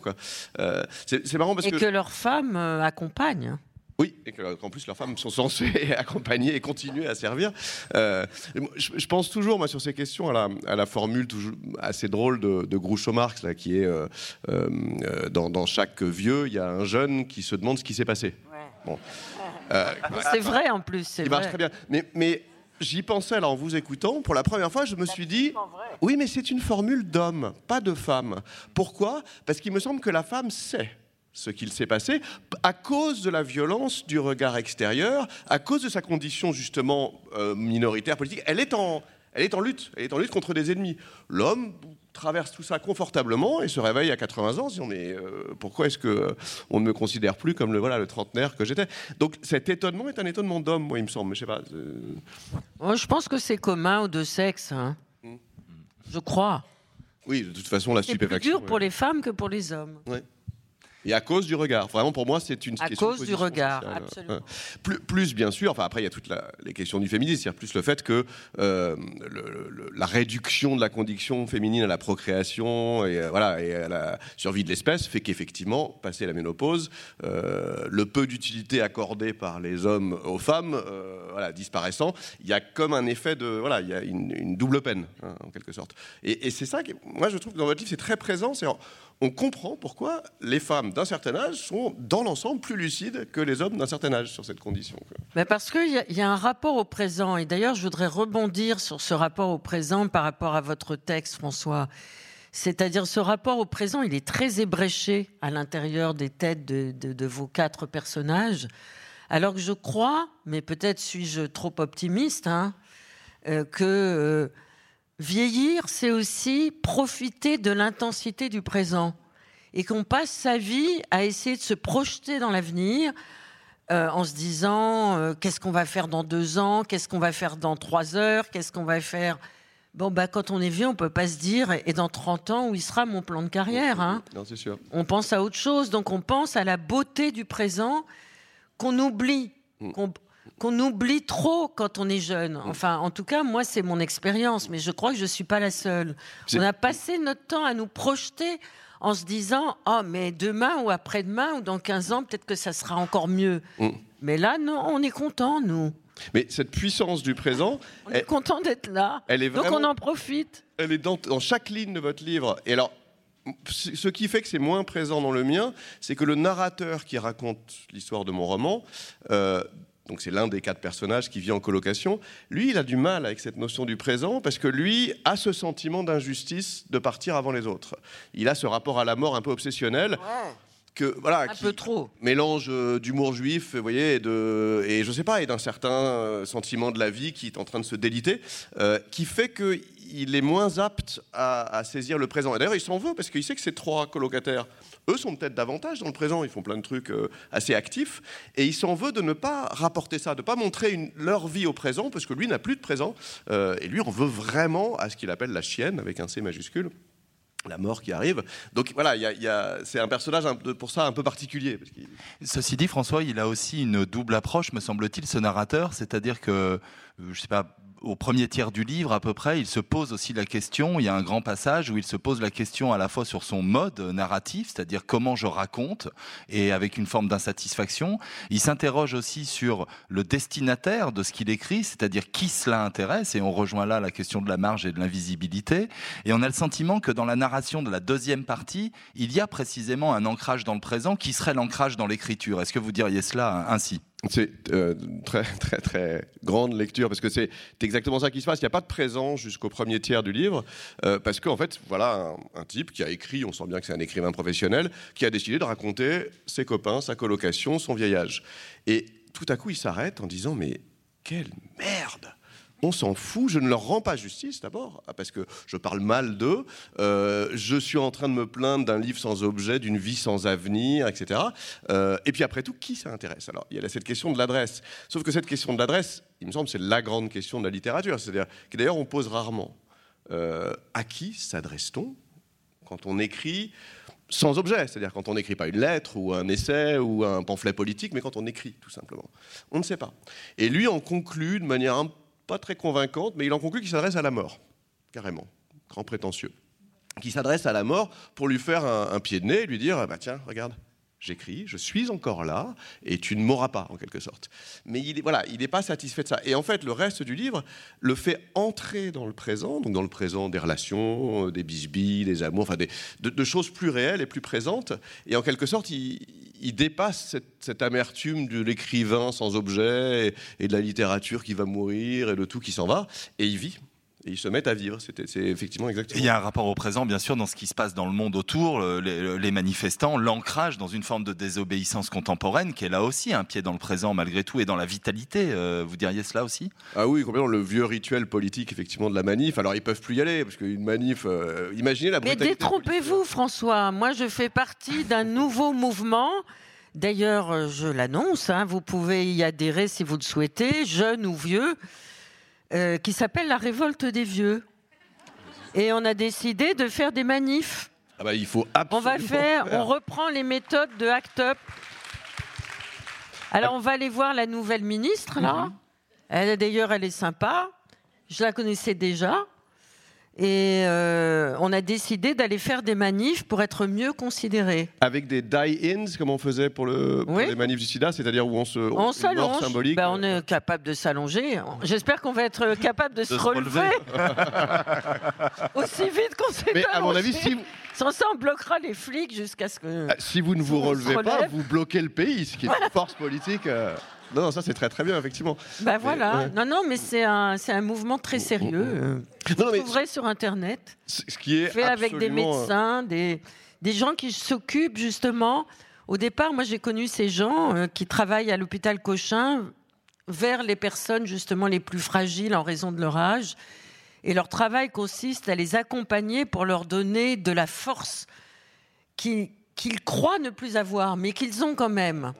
Euh, c'est marrant parce et que, leurs femmes accompagnent. Oui, et qu'en plus leurs femmes sont censées accompagner et continuer à servir. Euh, je, pense toujours, moi, sur ces questions, à la, formule toujours assez drôle de, de Groucho Marx, là, qui est euh, euh, dans, chaque vieux, il y a un jeune qui se demande ce qui s'est passé. c'est vrai en plus. Il marche très bien. Mais, mais j'y pensais là en vous écoutant. Pour la première fois, je me suis dit, oui, mais c'est une formule d'homme, pas de femme. Pourquoi? Parce qu'il me semble que la femme sait ce qu'il s'est passé, à cause de la violence du regard extérieur, à cause de sa condition justement euh, minoritaire politique. Elle est, en, elle est en lutte, elle est en lutte contre des ennemis. L'homme traverse tout ça confortablement et se réveille à 80 ans. Euh, pourquoi est-ce que euh, on ne me considère plus comme le voilà le trentenaire que j'étais? Donc cet étonnement est un étonnement d'homme moi il me semble mais je sais pas je pense que c'est commun aux deux sexes hein. Hmm. je crois. Oui de toute façon la stupéfaction c'est plus dur pour les femmes que pour les hommes et à cause du regard. Vraiment, pour moi, c'est une à question. À cause du regard, absolument. Plus, plus, bien sûr, enfin, après, il y a toutes les questions du féminisme, c'est-à-dire plus le fait que euh, la réduction de la condition féminine à la procréation et, euh, voilà, et à la survie de l'espèce fait qu'effectivement, passé la ménopause, euh, le peu d'utilité accordée par les hommes aux femmes voilà, disparaissant, il y a comme un effet de. Voilà, il y a une, double peine, hein, en quelque sorte. Et, et c'est ça que, moi, je trouve que dans votre livre, c'est très présent. On comprend pourquoi les femmes d'un certain âge sont, dans l'ensemble, plus lucides que les hommes d'un certain âge sur cette condition. Mais parce qu'il y, a un rapport au présent. Et d'ailleurs, je voudrais rebondir sur ce rapport au présent par rapport à votre texte, François. C'est-à-dire ce rapport au présent, il est très ébréché à l'intérieur des têtes de, vos quatre personnages. Alors que je crois, mais peut-être suis-je trop optimiste, hein, euh, que euh, Vieillir, c'est aussi profiter de l'intensité du présent et qu'on passe sa vie à essayer de se projeter dans l'avenir euh, en se disant euh, qu'est-ce qu'on va faire dans deux ans, qu'est-ce qu'on va faire dans trois heures, qu'est-ce qu'on va faire? Bon, bah, quand on est vieux, on peut pas se dire et dans 30 ans, où il sera mon plan de carrière hein? Non, c'est sûr. On pense à autre chose, donc on pense à la beauté du présent qu'on oublie. Mm qu'on oublie trop quand on est jeune. Mm. Enfin, en tout cas, moi, c'est mon expérience, mais je crois que je ne suis pas la seule. On a passé notre temps à nous projeter en se disant Oh, mais demain ou après-demain ou dans 15 ans, peut-être que ça sera encore mieux. Mm. Mais là, non, on est content, nous. Mais cette puissance du présent, On est content d'être là. elle est Donc vraiment, on en profite. elle est dans, dans chaque ligne de votre livre. Et alors, ce qui fait que c'est moins présent dans le mien, c'est que le narrateur qui raconte l'histoire de mon roman, euh, donc c'est l'un des quatre personnages qui vit en colocation, lui, il a du mal avec cette notion du présent parce que lui a ce sentiment d'injustice de partir avant les autres. Il a ce rapport à la mort un peu obsessionnel. Que, voilà, Un qui- peu trop. mélange euh, d'humour juif, vous voyez, et, de, et je sais pas, et d'un certain euh, sentiment de la vie qui est en train de se déliter, euh, qui fait qu'il est moins apte à, saisir le présent. Et d'ailleurs, il s'en veut parce qu'il sait que ces trois colocataires, eux, sont peut-être davantage dans le présent. Ils font plein de trucs euh, assez actifs, et il s'en veut de ne pas rapporter ça, de ne pas montrer leur vie au présent, parce que lui n'a plus de présent, euh, et lui, on veut vraiment à ce qu'il appelle la chienne avec un C majuscule la mort qui arrive. Donc voilà, il il c'est un personnage pour ça un peu particulier. Ceci dit, François, il a aussi une double approche, me semble-t-il, ce narrateur, c'est-à-dire que, euh, je sais pas, au premier tiers du livre à peu près, il se pose aussi la question, il y a un grand passage où il se pose la question à la fois sur son mode narratif, c'est-à-dire comment je raconte, et avec une forme d'insatisfaction. Il s'interroge aussi sur le destinataire de ce qu'il écrit, c'est-à-dire qui cela intéresse, et on rejoint là la question de la marge et de l'invisibilité. Et on a le sentiment que dans la narration de la deuxième partie, il y a précisément un ancrage dans le présent qui serait l'ancrage dans l'écriture. Est-ce que vous diriez cela ainsi? C'est euh, très très très grande lecture parce que c'est exactement ça qui se passe. Il n'y a pas de présent jusqu'au premier tiers du livre euh, parce qu'en fait, voilà un, un type qui a écrit, on sent bien que c'est un écrivain professionnel, qui a décidé de raconter ses copains, sa colocation, son vieillage. Et tout à coup, il s'arrête en disant mais quelle merde on s'en fout, je ne leur rends pas justice d'abord, ah, parce que je parle mal d'eux, euh, je suis en train de me plaindre d'un livre sans objet, d'une vie sans avenir, etc. Euh, et puis après tout, qui ça intéresse? Alors, il y a cette question de l'adresse. Sauf que cette question de l'adresse, il me semble, c'est la grande question de la littérature, c'est-à-dire que d'ailleurs on pose rarement. Euh, à qui s'adresse-t-on quand on écrit sans objet, c'est-à-dire quand on n'écrit pas une lettre ou un essai ou un pamphlet politique, mais quand on écrit tout simplement. On ne sait pas. Et lui en conclut de manière un pas très convaincante, mais il en conclut qu'il s'adresse à la mort, carrément, grand prétentieux, qui s'adresse à la mort pour lui faire un, pied de nez et lui dire, bah tiens, regarde, j'écris, je suis encore là, et tu ne mourras pas, en quelque sorte. Mais il n'est pas satisfait de ça. Et en fait, le reste du livre le fait entrer dans le présent, donc dans le présent des relations, euh, des bisbilles, des amours, enfin des, de, choses plus réelles et plus présentes. Et en quelque sorte, il, dépasse cette, cette amertume de l'écrivain sans objet et, et de la littérature qui va mourir et de tout qui s'en va, et il vit. Et ils se mettent à vivre. C'était- C'est effectivement exactement. Il y a un rapport au présent, bien sûr, dans ce qui se passe dans le monde autour, le- les, les manifestants, l'ancrage dans une forme de désobéissance contemporaine qui est là aussi un pied dans le présent malgré tout et dans la vitalité. euh, vous diriez cela aussi? Ah oui, complètement. Le vieux rituel politique, effectivement, de la manif. Alors, ils peuvent plus y aller, parce qu'une manif. euh, imaginez la Mais détrompez-vous, François. Moi, je fais partie d'un nouveau mouvement. D'ailleurs, euh, je l'annonce, hein, vous pouvez y adhérer si vous le souhaitez, jeune ou vieux, euh, qui s'appelle la révolte des vieux. Et on a décidé de faire des manifs. Ah bah, il faut On absolument. va faire, on reprend les méthodes de Act Up. Alors, on va aller voir la nouvelle ministre, là. Elle, d'ailleurs, elle est sympa. Je la connaissais déjà. Et euh, on a décidé d'aller faire des manifs pour être mieux considérés. Avec des die-ins, comme on faisait pour, le, pour Oui. les manifs du sida, c'est-à-dire où on se. On mort s'allonge. symbolique. Ben, on est capable de s'allonger. J'espère qu'on va être capable de, se se relever aussi vite qu'on s'est Mais à mon avis, Sans ça, on bloquera les flics jusqu'à ce que. ah, si vous ne vous On relevez pas, vous bloquez le pays, ce qui est une force politique. euh. Non, non, ça c'est très très bien, effectivement. Ben voilà. ouais. Non, non, mais c'est un, c'est un mouvement très sérieux. euh, Non, non, mais sur Internet. ce qui est fait avec des euh, médecins, des, des gens qui s'occupent justement. Au départ, moi j'ai connu ces gens euh, qui travaillent à l'hôpital Cochin vers les personnes justement les plus fragiles en raison de leur âge. Et leur travail consiste à les accompagner pour leur donner de la force qu'ils qu'ils croient ne plus avoir, mais qu'ils ont quand même.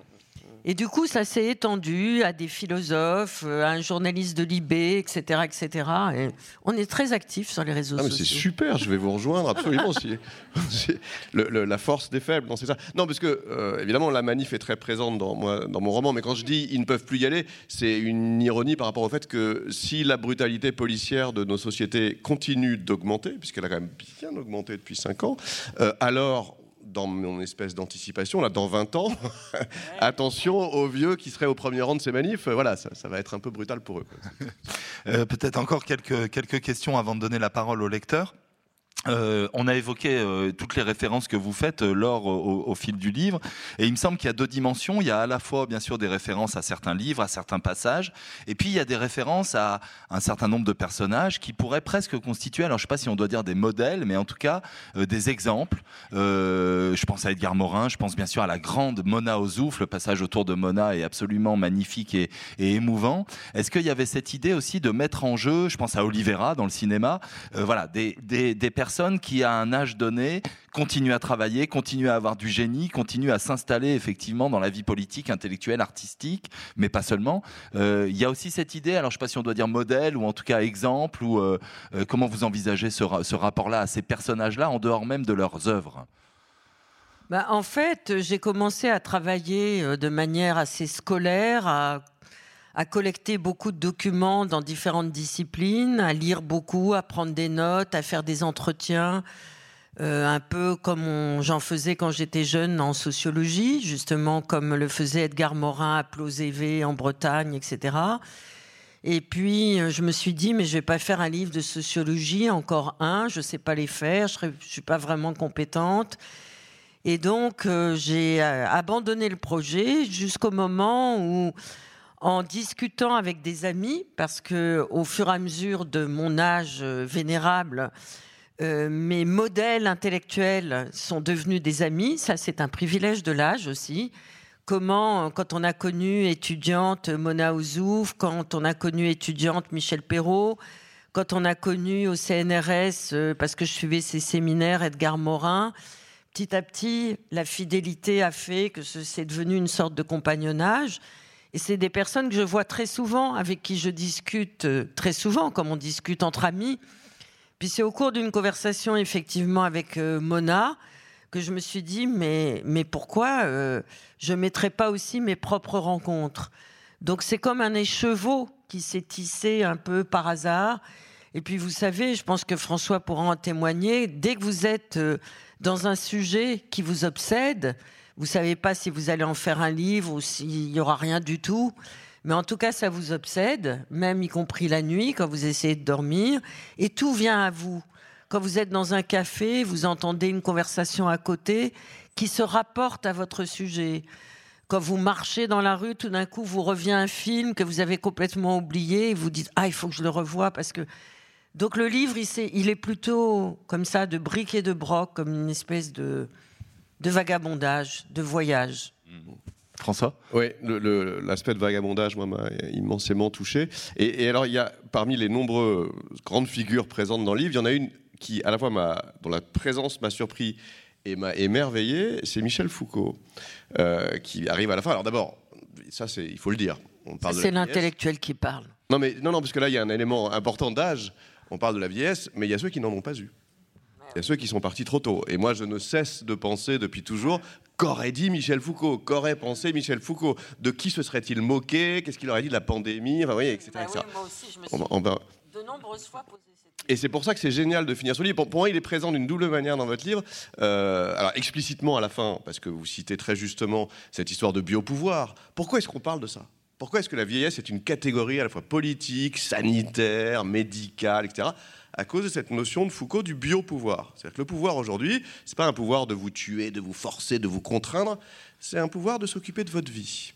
Et du coup, ça s'est étendu à des philosophes, euh, à un journaliste de l'IB, etc., etc. Et on est très actifs sur les réseaux Ah, mais c'est sociaux. super, je vais vous rejoindre absolument. si, si- le- le- la force des faibles, non, c'est ça. Non, parce que euh, évidemment, la manif est très présente dans, moi, dans mon roman, mais quand je dis ils ne peuvent plus y aller, c'est une ironie par rapport au fait que si la brutalité policière de nos sociétés continue d'augmenter, puisqu'elle a quand même bien augmenté depuis 5 ans, euh, alors dans mon espèce d'anticipation, là, dans 20 ans, attention aux vieux qui seraient au premier rang de ces manifs. Voilà, ça, va être un peu brutal pour eux. Peut-être encore quelques, quelques questions avant de donner la parole au lecteur. Euh, on a évoqué euh, toutes les références que vous faites, euh, Laure, au, fil du livre. Et il me semble qu'il y a deux dimensions. Il y a à la fois, bien sûr, des références à certains livres, à certains passages. Et puis, il y a des références à un certain nombre de personnages qui pourraient presque constituer, alors je ne sais pas si on doit dire des modèles, mais en tout cas, des exemples. je pense à Edgar Morin, je pense bien sûr à la grande Mona Ozouf. Le passage autour de Mona est absolument magnifique et, émouvant. Est-ce qu'il y avait cette idée aussi de mettre en jeu, je pense à Olivera dans le cinéma, voilà, des, des, des personnes qui, à un âge donné, continue à travailler, continue à avoir du génie, continue à s'installer effectivement dans la vie politique, intellectuelle, artistique, mais pas seulement. Euh, il y a aussi cette idée, alors je ne sais pas si on doit dire modèle ou en tout cas exemple, ou euh, euh, comment vous envisagez ce, ce rapport-là à ces personnages-là en dehors même de leurs œuvres? Bah, en fait, j'ai commencé à travailler de manière assez scolaire, à à collecter beaucoup de documents dans différentes disciplines, à lire beaucoup, à prendre des notes, à faire des entretiens, euh, un peu comme j'en faisais quand j'étais jeune en sociologie, justement comme le faisait Edgar Morin à Plozévé en Bretagne, etc. Et puis je me suis dit, mais je vais pas faire un livre de sociologie, encore un, je sais pas les faire, je ne suis pas vraiment compétente. Et donc euh, j'ai euh, abandonné le projet jusqu'au moment où en discutant avec des amis, parce que au fur et à mesure de mon âge euh, vénérable, euh, mes modèles intellectuels sont devenus des amis. Ça, c'est un privilège de l'âge aussi. Comment, quand on a connu étudiante Mona Ouzouf, quand on a connu étudiante Michel Perrault, quand on a connu au CNRS, euh, parce que je suivais ses séminaires, Edgar Morin, petit à petit, la fidélité a fait que c'est devenu une sorte de compagnonnage. Et c'est des personnes que je vois très souvent, avec qui je discute euh, très souvent, comme on discute entre amis. Puis c'est au cours d'une conversation, effectivement, avec euh, Mona, que je me suis dit, mais, pourquoi euh, je ne mettrais pas aussi mes propres rencontres? Donc c'est comme un écheveau qui s'est tissé un peu par hasard. Et puis vous savez, je pense que François pourra en témoigner, dès que vous êtes dans un sujet qui vous obsède, vous savez pas si vous allez en faire un livre ou s'il y aura rien du tout. Mais en tout cas, ça vous obsède, même y compris la nuit, quand vous essayez de dormir. Et tout vient à vous. Quand vous êtes dans un café, vous entendez une conversation à côté qui se rapporte à votre sujet. Quand vous marchez dans la rue, tout d'un coup, vous revient un film que vous avez complètement oublié et vous dites Ah, il faut que je le revoie parce que. Donc le livre, il, est plutôt comme ça, de briques et de broc, comme une espèce de, de vagabondage, de voyage. François? Oui, l'aspect de vagabondage, moi, m'a immensément touché. Et, alors, il y a, parmi les nombreuses grandes figures présentes dans le livre, il y en a une qui, à la fois, dont la présence m'a surpris et m'a émerveillé, c'est Michel Foucault, euh, qui arrive à la fin. Alors d'abord, ça, c'est, il faut le dire. C'est l'intellectuel qui parle. Non, mais non, non, parce que là, il y a un élément important d'âge. On parle de la vieillesse, mais il y a ceux qui n'en ont pas eu. Il y a ceux qui sont partis trop tôt. Et moi, je ne cesse de penser depuis toujours qu'aurait dit Michel Foucault? Qu'aurait pensé Michel Foucault? De qui se serait-il moqué? Qu'est-ce qu'il aurait dit de la pandémie? Enfin, etc. Bah moi aussi, je me suis de nombreuses fois posé cette et c'est pour ça que c'est génial de finir ce livre. Pour, moi, il est présent d'une double manière dans votre livre. Euh, alors, explicitement à la fin, parce que vous citez très justement cette histoire de biopouvoir. Pourquoi est-ce qu'on parle de ça? Pourquoi est-ce que la vieillesse est une catégorie à la fois politique, sanitaire, médicale, etc à cause de cette notion de Foucault du biopouvoir? C'est-à-dire que le pouvoir aujourd'hui, ce n'est pas un pouvoir de vous tuer, de vous forcer, de vous contraindre, c'est un pouvoir de s'occuper de votre vie.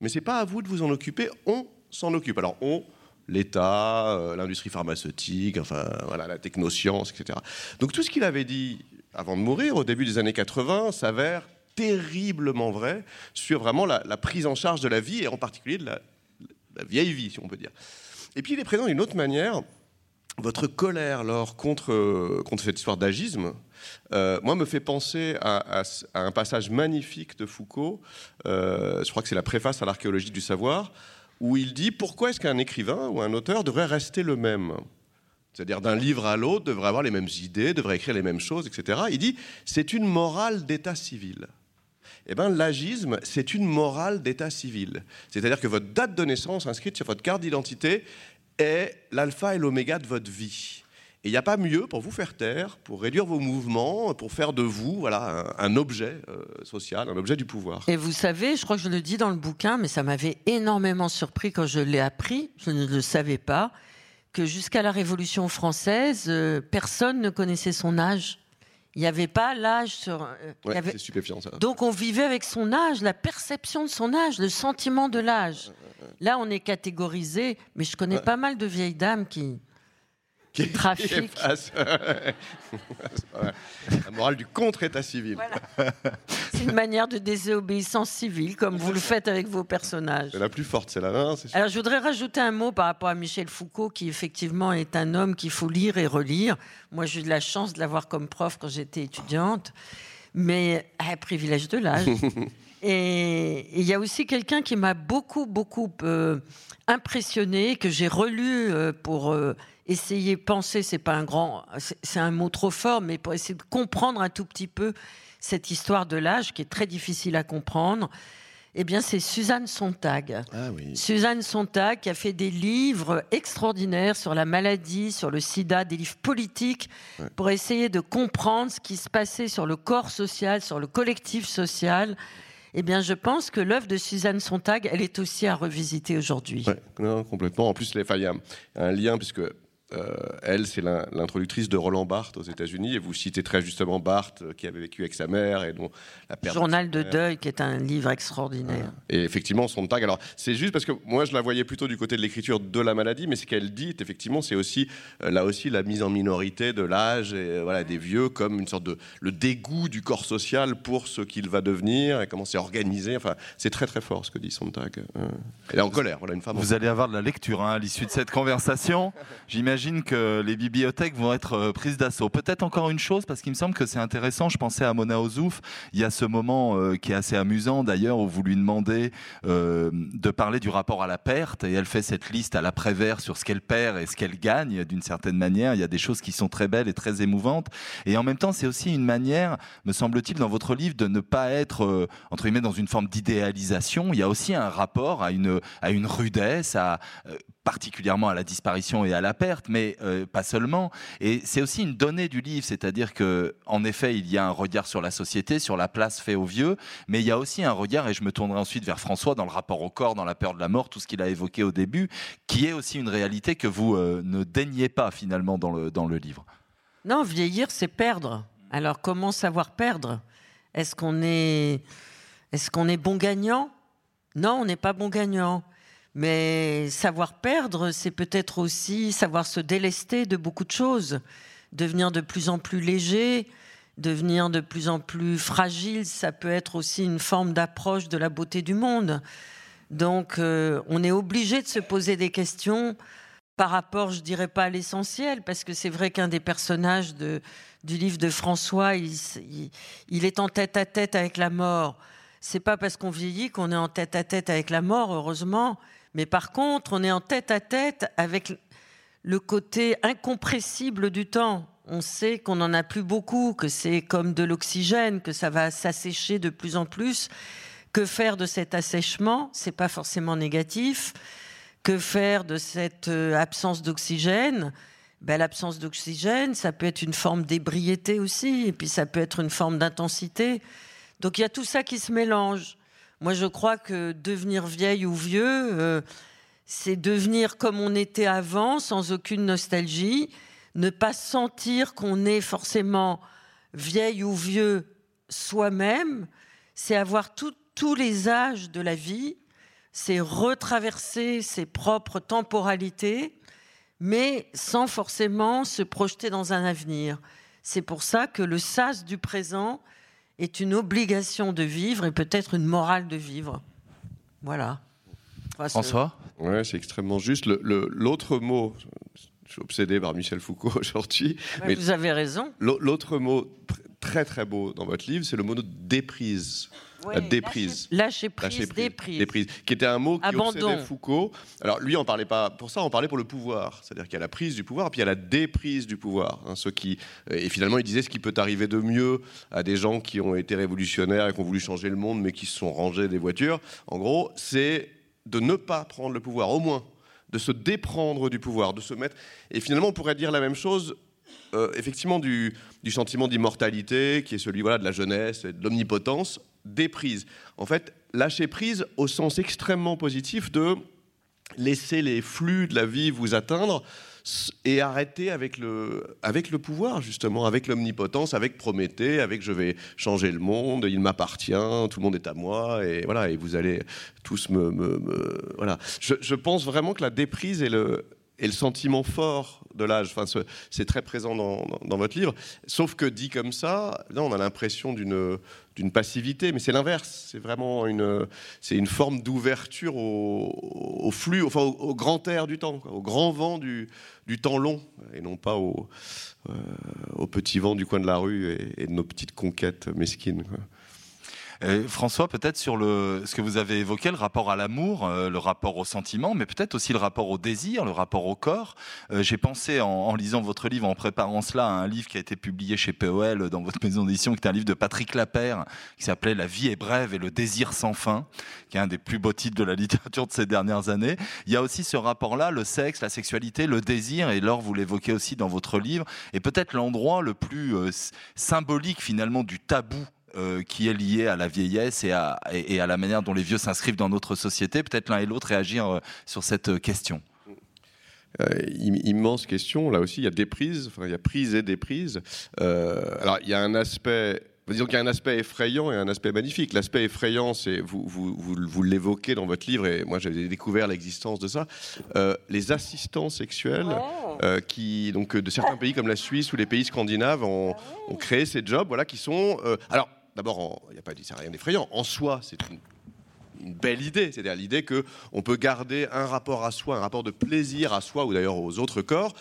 Mais ce n'est pas à vous de vous en occuper, on s'en occupe. Alors on, l'État, euh, l'industrie pharmaceutique, enfin voilà, la technoscience, etc. Donc tout ce qu'il avait dit avant de mourir, au début des années 80, s'avère terriblement vrai sur vraiment la, prise en charge de la vie, et en particulier de la, vieille vie, si on peut dire. Et puis il est présent d'une autre manière votre colère, Laure, contre, contre cette histoire d'agisme, euh, moi, me fait penser à, un passage magnifique de Foucault, euh, je crois que c'est la préface à l'archéologie du savoir, où il dit pourquoi est-ce qu'un écrivain ou un auteur devrait rester le même? C'est-à-dire d'un livre à l'autre, devrait avoir les mêmes idées, devrait écrire les mêmes choses, etc. Il dit c'est une morale d'état civil. Eh bien, l'agisme, c'est une morale d'état civil. C'est-à-dire que votre date de naissance inscrite sur votre carte d'identité est l'alpha et l'oméga de votre vie. Et il n'y a pas mieux pour vous faire taire, pour réduire vos mouvements, pour faire de vous voilà, un, objet euh, social, un objet du pouvoir. Et vous savez, je crois que je le dis dans le bouquin, mais ça m'avait énormément surpris quand je l'ai appris, je ne le savais pas, que jusqu'à la Révolution française, euh, personne ne connaissait son âge. Il n'y avait pas l'âge sur. Euh, c'est stupéfiant ça. Donc on vivait avec son âge, la perception de son âge, le sentiment de l'âge. Là, on est catégorisé, mais je connais pas mal de vieilles dames qui, trafic. La morale du contre-état civil. C'est une manière de désobéissance civile, comme vous le faites avec vos personnages. C'est la plus forte, c'est la main. Alors, je voudrais rajouter un mot par rapport à Michel Foucault, qui effectivement est un homme qu'il faut lire et relire. Moi, j'ai eu de la chance de l'avoir comme prof quand j'étais étudiante, mais un privilège de l'âge. Et il y a aussi quelqu'un qui m'a beaucoup, beaucoup euh, impressionné, que j'ai relu euh, pour euh, essayer, penser, c'est pas un grand, c'est un mot trop fort, mais pour essayer de comprendre un tout petit peu cette histoire de l'âge qui est très difficile à comprendre. Eh bien, c'est Suzanne Sontag. Ah oui. Suzanne Sontag qui a fait des livres extraordinaires sur la maladie, sur le sida, des livres politiques pour essayer de comprendre ce qui se passait sur le corps social, sur le collectif social eh bien, je pense que l'œuvre de Suzanne Sontag, elle est aussi à revisiter aujourd'hui. Ouais, complètement. En plus, il y un lien, puisque euh, elle, c'est l'introductrice de Roland Barthes aux États-Unis, et vous citez très justement Barthes, euh, qui avait vécu avec sa mère et dont la perte. Journal de, deuil, qui est un livre extraordinaire. Et effectivement, son tag. Alors, c'est juste parce que moi, je la voyais plutôt du côté de l'écriture de la maladie, mais ce qu'elle dit, effectivement, c'est aussi euh, là aussi la mise en minorité de l'âge et voilà des vieux comme une sorte de le dégoût du corps social pour ce qu'il va devenir et comment c'est organisé. Enfin, c'est très très fort ce que dit Sontag. Elle est en colère. Voilà une femme. Vous allez avoir de la lecture hein, à l'issue de cette conversation, j'imagine j'imagine que les bibliothèques vont être euh, prises d'assaut. Peut-être encore une chose, parce qu'il me semble que c'est intéressant. Je pensais à Mona Ozouf. Il y a ce moment euh, qui est assez amusant d'ailleurs, où vous lui demandez euh, de parler du rapport à la perte, et elle fait cette liste à l'après-vert sur ce qu'elle perd et ce qu'elle gagne d'une certaine manière. Il y a des choses qui sont très belles et très émouvantes. Et en même temps, c'est aussi une manière, me semble-t-il, dans votre livre, de ne pas être, entre guillemets, dans une forme d'idéalisation. Il y a aussi un rapport à une, à une rudesse, à particulièrement à la disparition et à la perte, mais euh, pas seulement. Et c'est aussi une donnée du livre, c'est-à-dire que, en effet, il y a un regard sur la société, sur la place faite aux vieux, mais il y a aussi un regard, et je me tournerai ensuite vers François dans le rapport au corps, dans la peur de la mort, tout ce qu'il a évoqué au début, qui est aussi une réalité que vous euh, ne daignez pas finalement dans le, dans le livre. Non, vieillir, c'est perdre. Alors comment savoir perdre? Est-ce qu'on est, est, qu'on est bon gagnant? Non, on n'est pas bon gagnant. Mais savoir perdre, c'est peut-être aussi savoir se délester de beaucoup de choses, devenir de plus en plus léger, devenir de plus en plus fragile. Ça peut être aussi une forme d'approche de la beauté du monde. Donc, euh, on est obligé de se poser des questions par rapport, je dirais pas à l'essentiel, parce que c'est vrai qu'un des personnages du livre de François, il, il, est en tête à tête avec la mort. C'est pas parce qu'on vieillit qu'on est en tête à tête avec la mort, heureusement. Mais par contre, on est en tête à tête avec le côté incompressible du temps. On sait qu'on n'en a plus beaucoup, que c'est comme de l'oxygène, que ça va s'assécher de plus en plus. Que faire de cet assèchement? C'est pas forcément négatif. Que faire de cette euh, absence d'oxygène? Ben, L'absence d'oxygène, ça peut être une forme d'ébriété aussi, et puis ça peut être une forme d'intensité. Donc il y a tout ça qui se mélange. Moi, je crois que devenir vieille ou vieux, euh, c'est devenir comme on était avant, sans aucune nostalgie, ne pas sentir qu'on est forcément vieille ou vieux soi-même, c'est avoir tous les âges de la vie, c'est retraverser ses propres temporalités, mais sans forcément se projeter dans un avenir. C'est pour ça que le sas du présent, est une obligation de vivre et peut-être une morale de vivre. Voilà. François Oui, c'est extrêmement juste. L'autre mot, je suis obsédé par Michel Foucault aujourd'hui. mais vous avez raison. L'autre mot très très beau dans votre livre, c'est le mot de déprise la déprise. Lâcher, prise, déprise. déprise. Qui était un mot qui obsédait Foucault. Alors lui, on parlait pas pour ça, on parlait pour le pouvoir. C'est-à-dire qu'il y a la prise du pouvoir, puis il y a la déprise du pouvoir. Hein, ce qui, euh, et finalement, il disait ce qui peut arriver de mieux à des gens qui ont été révolutionnaires et qui ont voulu changer le monde, mais qui se sont rangés des voitures. En gros, c'est de ne pas prendre le pouvoir, au moins de se déprendre du pouvoir, de se mettre. Et finalement, on pourrait dire la même chose euh, effectivement du, sentiment d'immortalité, qui est celui voilà, de la jeunesse et de l'omnipotence, déprise. En fait, lâcher prise au sens extrêmement positif de laisser les flux de la vie vous atteindre et arrêter avec le, pouvoir, justement, avec l'omnipotence, avec Prométhée, avec je vais changer le monde, il m'appartient, tout le monde est à moi, et voilà, et vous allez tous me. voilà. Je, je, pense vraiment que la déprise est le, et le sentiment fort de l'âge. Enfin, c'est très présent dans, votre livre. Sauf que dit comme ça, là, on a l'impression d'une passivité, mais c'est l'inverse. C'est vraiment une, une forme d'ouverture au, flux, enfin au, grand air du temps, au grand vent du, du temps long, et non pas au, euh, au petit vent du coin de la rue et, de nos petites conquêtes mesquines. Euh, François, peut-être sur ce que vous avez évoqué, le rapport à l'amour, euh, le rapport au sentiment, mais peut-être aussi le rapport au désir, le rapport au corps. Euh, j'ai pensé en, lisant votre livre, en préparant cela, à un livre qui a été publié chez POL dans votre maison d'édition, qui est un livre de Patrick Lapère, qui s'appelait La vie est brève et le désir sans fin, qui est un des plus beaux titres de la littérature de ces dernières années. Il y a aussi ce rapport-là, le sexe, la sexualité, le désir, et Laure, vous l'évoquez aussi dans votre livre, et peut-être l'endroit le plus symbolique finalement du tabou euh, qui est lié à la vieillesse et à, et à, la manière dont les vieux s'inscrivent dans notre société. Peut-être l'un et l'autre réagir euh, sur cette question. Euh, immense question. Là aussi, il y a des prises, enfin, il y a prise et déprise. alors, il y a un aspect Disons qu'il y a un aspect effrayant et un aspect magnifique. L'aspect effrayant, c'est vous, vous, vous, l'évoquez dans votre livre, et moi j'avais découvert l'existence de ça. les assistants sexuels, qui donc de certains pays comme la Suisse ou les pays scandinaves ont, ont créé ces jobs, voilà, qui sont. alors D'abord, il n'y a pas rien d'effrayant. En soi, c'est une, belle idée. C'est-à-dire l'idée qu'on peut garder un rapport à soi, un rapport de plaisir à soi ou d'ailleurs aux autres corps.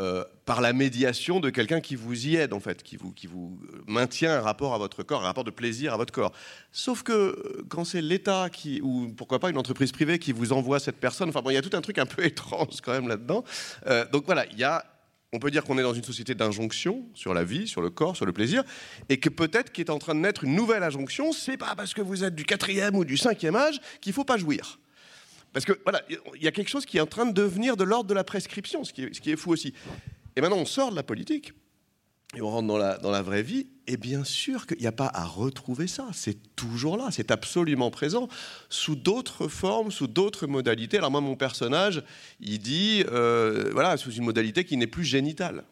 Euh, par la médiation de quelqu'un qui vous y aide en fait, qui vous, qui vous maintient un rapport à votre corps, un rapport de plaisir à votre corps. Sauf que euh, quand c'est l'État qui, ou pourquoi pas une entreprise privée qui vous envoie cette personne, enfin bon, il y a tout un truc un peu étrange quand même là-dedans. Euh, donc voilà, il y a on peut dire qu'on est dans une société d'injonction sur la vie, sur le corps, sur le plaisir, et que peut-être qu'il est en train de naître une nouvelle injonction, c'est pas parce que vous êtes du quatrième ou du cinquième âge qu'il faut pas jouir. Parce que voilà, il y a quelque chose qui est en train de devenir de l'ordre de la prescription, ce qui est fou aussi. Et maintenant, on sort de la politique, et on rentre dans la, vraie vie, et bien sûr qu'il n'y a pas à retrouver ça. C'est toujours là, c'est absolument présent, sous d'autres formes, sous d'autres modalités. Alors moi, mon personnage, il dit, euh, voilà, sous une modalité qui n'est plus génitale.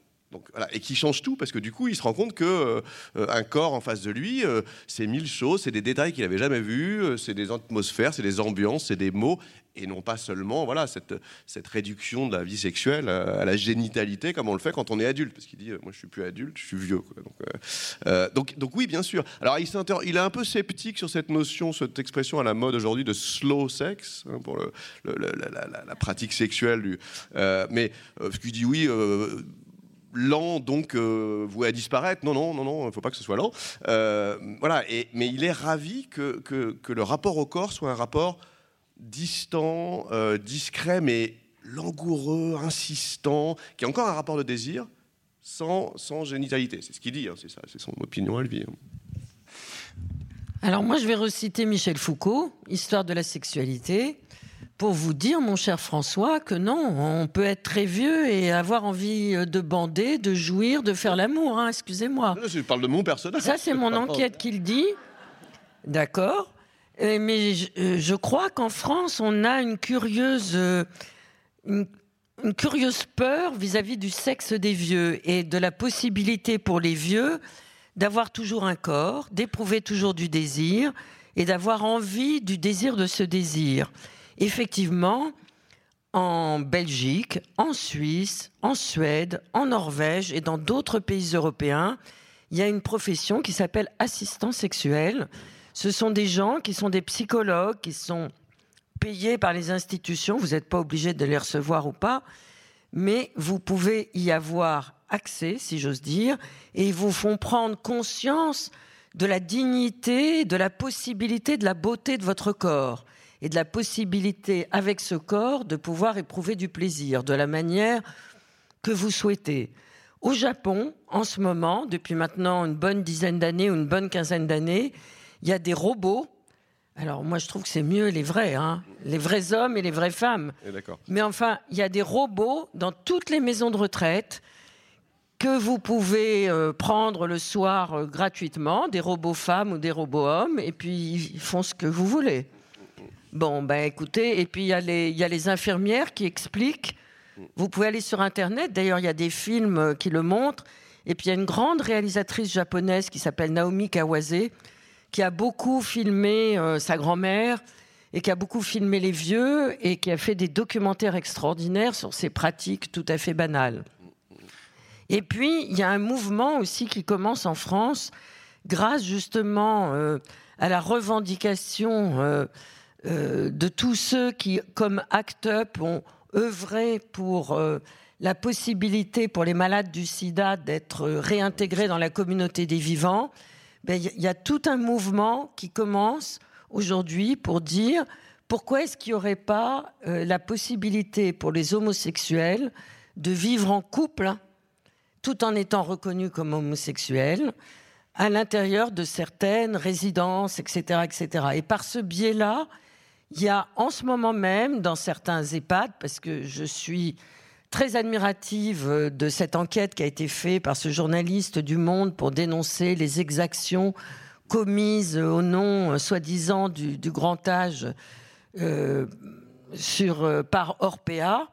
Et qui change tout parce que du coup il se rend compte que euh, un corps en face de lui euh, c'est mille choses, c'est des détails qu'il n'avait jamais vus, c'est des atmosphères, c'est des ambiances, c'est des mots et non pas seulement voilà, cette, cette réduction de la vie sexuelle à, la génitalité comme on le fait quand on est adulte. Parce qu'il dit, euh, moi je suis plus adulte, je suis vieux. Donc, euh, euh, donc, oui, bien sûr. Alors il, il, est un peu sceptique sur cette notion, cette expression à la mode aujourd'hui de slow sex, hein, pour la, pratique sexuelle. Mais ce qu'il dit, oui lent, donc voué à disparaître. Non, non, non, non, il ne faut pas que ce soit lent. voilà, et, mais il est ravi que, que, le rapport au corps soit un rapport distant, euh, discret, mais langoureux, insistant, qui a encore un rapport de désir sans, sans génitalité. C'est ce qu'il dit, hein, c'est ça, c'est son opinion à lui. Hein. Alors moi, je vais reciter Michel Foucault, Histoire de la sexualité, pour vous dire, mon cher François, que non, on peut être très vieux et avoir envie de bander, de jouir, de faire l'amour, hein, excusez-moi. Je parle de mon personnage. Ça, c'est mon enquête qui le dit. D'accord euh, mais euh, je, crois qu'en France, on a une curieuse, euh, une, curieuse peur vis-à-vis du sexe des vieux et de la possibilité pour les vieux d'avoir toujours un corps, d'éprouver toujours du désir et d'avoir envie du désir de ce désir. Effectivement, en Belgique, en Suisse, en Suède, en Norvège et dans d'autres pays européens, il y a une profession qui s'appelle assistant sexuel ce sont des gens qui sont des psychologues, qui sont payés par les institutions. Vous n'êtes pas obligé de les recevoir ou pas, mais vous pouvez y avoir accès, si j'ose dire, et ils vous font prendre conscience de la dignité, de la possibilité, de la beauté de votre corps et de la possibilité, avec ce corps, de pouvoir éprouver du plaisir de la manière que vous souhaitez. Au Japon, en ce moment, depuis maintenant une bonne dizaine d'années ou une bonne quinzaine d'années, il y a des robots. Alors moi je trouve que c'est mieux les vrais, hein, les vrais hommes et les vraies femmes. Mais enfin, il y a des robots dans toutes les maisons de retraite que vous pouvez euh, prendre le soir euh, gratuitement, des robots femmes ou des robots hommes, et puis ils font ce que vous voulez. Bon, ben écoutez, et puis il y, a les infirmières qui expliquent. Vous pouvez aller sur Internet, d'ailleurs il y a des films euh, qui le montrent. Et puis il y a une grande réalisatrice japonaise qui s'appelle Naomi Kawase, qui a beaucoup filmé sa grand-mère et qui a beaucoup filmé les vieux et qui a fait des documentaires extraordinaires sur ces pratiques tout à fait banales. Et puis, il y a un mouvement aussi qui commence en France grâce justement euh, à la revendication euh, euh, de tous ceux qui, comme ACT UP, ont œuvré pour la possibilité pour les malades du sida d'être réintégrés dans la communauté des vivants. Ben, il y a tout un mouvement qui commence aujourd'hui pour dire pourquoi est-ce qu'il n'y aurait pas la possibilité pour les homosexuels de vivre en couple tout en étant reconnus comme homosexuels à l'intérieur de certaines résidences, etc., etc. Et par ce biais-là, il y a en ce moment même, dans certains EHPAD, parce que je suis très admirative de cette enquête qui a été faite par ce journaliste du Monde pour dénoncer les exactions commises au nom, euh, soi-disant, du, grand âge euh, euh, par Orpea.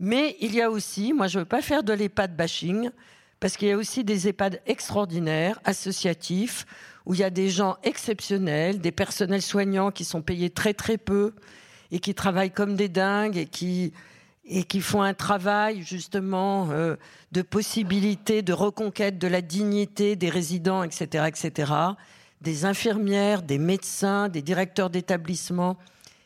Mais il y a aussi, moi je ne veux pas faire de l'EHPAD bashing, parce qu'il y a aussi des EHPAD extraordinaires, associatifs, où il y a des gens exceptionnels, des personnels soignants qui sont payés très très peu et qui travaillent comme des dingues et qui, et qui font un travail justement euh, de possibilité de reconquête de la dignité des résidents, etc., etc. Des infirmières, des médecins, des directeurs d'établissements.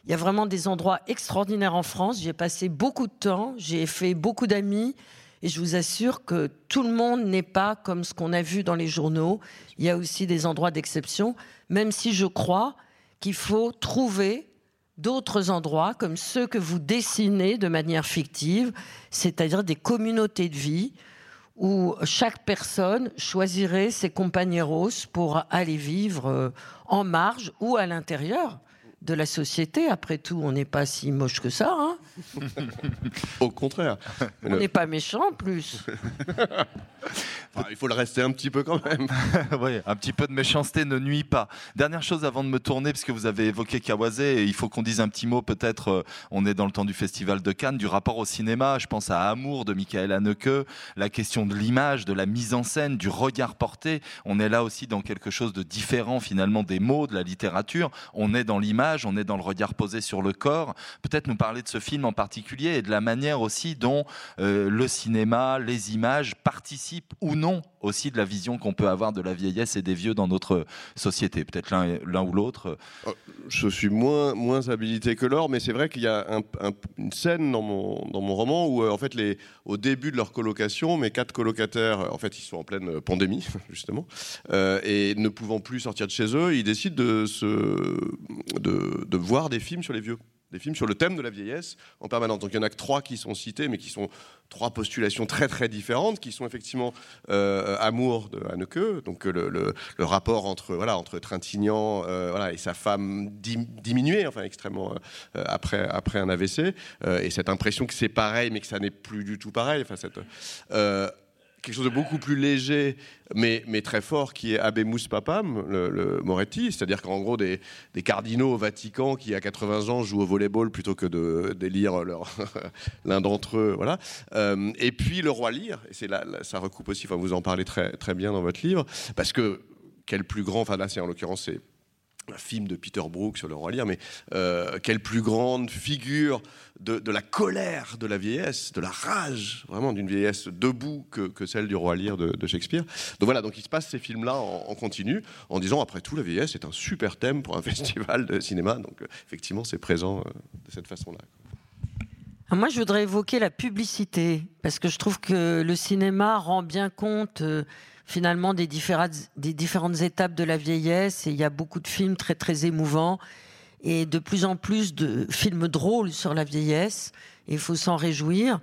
Il y a vraiment des endroits extraordinaires en France. J'ai passé beaucoup de temps, j'ai fait beaucoup d'amis. Et je vous assure que tout le monde n'est pas comme ce qu'on a vu dans les journaux. Il y a aussi des endroits d'exception, même si je crois qu'il faut trouver d'autres endroits comme ceux que vous dessinez de manière fictive, c'est-à-dire des communautés de vie où chaque personne choisirait ses compagneros pour aller vivre euh, en marge ou à l'intérieur de la société. Après tout, on n'est pas si moche que ça. Hein Au contraire. On n'est pas méchant en plus. il faut le rester un petit peu quand même. oui, un petit peu de méchanceté ne nuit pas. Dernière chose avant de me tourner, parce que vous avez évoqué Kawase, et il faut qu'on dise un petit mot peut-être, euh, on est dans le temps du Festival de Cannes, du rapport au cinéma. Je pense à Amour de Michael Haneke, la question de l'image, de la mise en scène, du regard porté. On est là aussi dans quelque chose de différent finalement des mots, de la littérature. On est dans l'image, on est dans le regard posé sur le corps. Peut-être nous parler de ce film en particulier et de la manière aussi dont euh, le cinéma, les images participent ou non aussi de la vision qu'on peut avoir de la vieillesse et des vieux dans notre société. Peut-être l'un ou l'autre. Oh, je suis moins, moins habilité que Laure, mais c'est vrai qu'il y a une scène dans mon, dans mon roman où, euh, en fait, les, au début de leur colocation, mes quatre colocataires, en fait, ils sont en pleine pandémie, justement, euh, et ne pouvant plus sortir de chez eux, ils décident de, se, de, de voir des films sur les vieux des films sur le thème de la vieillesse en permanence. Donc il y en a que trois qui sont cités, mais qui sont trois postulations très très différentes, qui sont effectivement euh, Amour de Haneke, donc le, le, rapport entre voilà entre Trintignant euh, et sa femme diminuée, enfin extrêmement euh, après après un AVC, et cette impression que c'est pareil, mais que ça n'est plus du tout pareil. Enfin cette quelque chose de beaucoup plus léger, mais, très fort, qui est Abemus Papam, le, Moretti, c'est-à-dire qu'en gros, des, cardinaux au Vatican qui, à 80 ans, jouent au volleyball plutôt que de d'élire l'un d'entre eux. Voilà. Euh, et puis le roi Lear, et là, ça recoupe aussi, enfin, vous en parlez très, très bien dans votre livre, parce que quel plus grand, enfin là, c'est en l'occurrence, c'est un film de Peter Brook sur le roi Lear, mais euh, quelle plus grande figure de, la colère de la vieillesse, de la rage, vraiment d'une vieillesse debout que, celle du roi Lear de, Shakespeare. Donc voilà, donc il se passe ces films-là en, continu, en disant après tout, la vieillesse est un super thème pour un festival de cinéma. Donc euh, effectivement, c'est présent euh, de cette façon-là. Moi, je voudrais évoquer la publicité, parce que je trouve que le cinéma rend bien compte finalement des différentes, étapes de la vieillesse. Il y a beaucoup de films très très émouvants et de plus en plus de films drôles sur la vieillesse. Il faut s'en réjouir.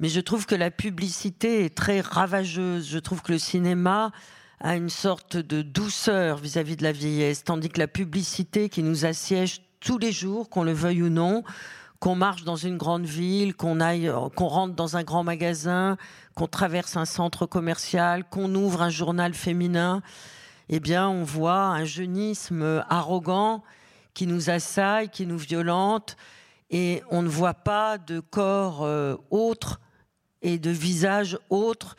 Mais je trouve que la publicité est très ravageuse. Je trouve que le cinéma a une sorte de douceur vis-à-vis -vis de la vieillesse, tandis que la publicité qui nous assiège tous les jours, qu'on le veuille ou non, qu'on marche dans une grande ville, qu'on aille, qu'on rentre dans un grand magasin, qu'on traverse un centre commercial, qu'on ouvre un journal féminin, eh bien, on voit un jeunisme arrogant qui nous assaille, qui nous violente, et on ne voit pas de corps euh, autres et de visages autres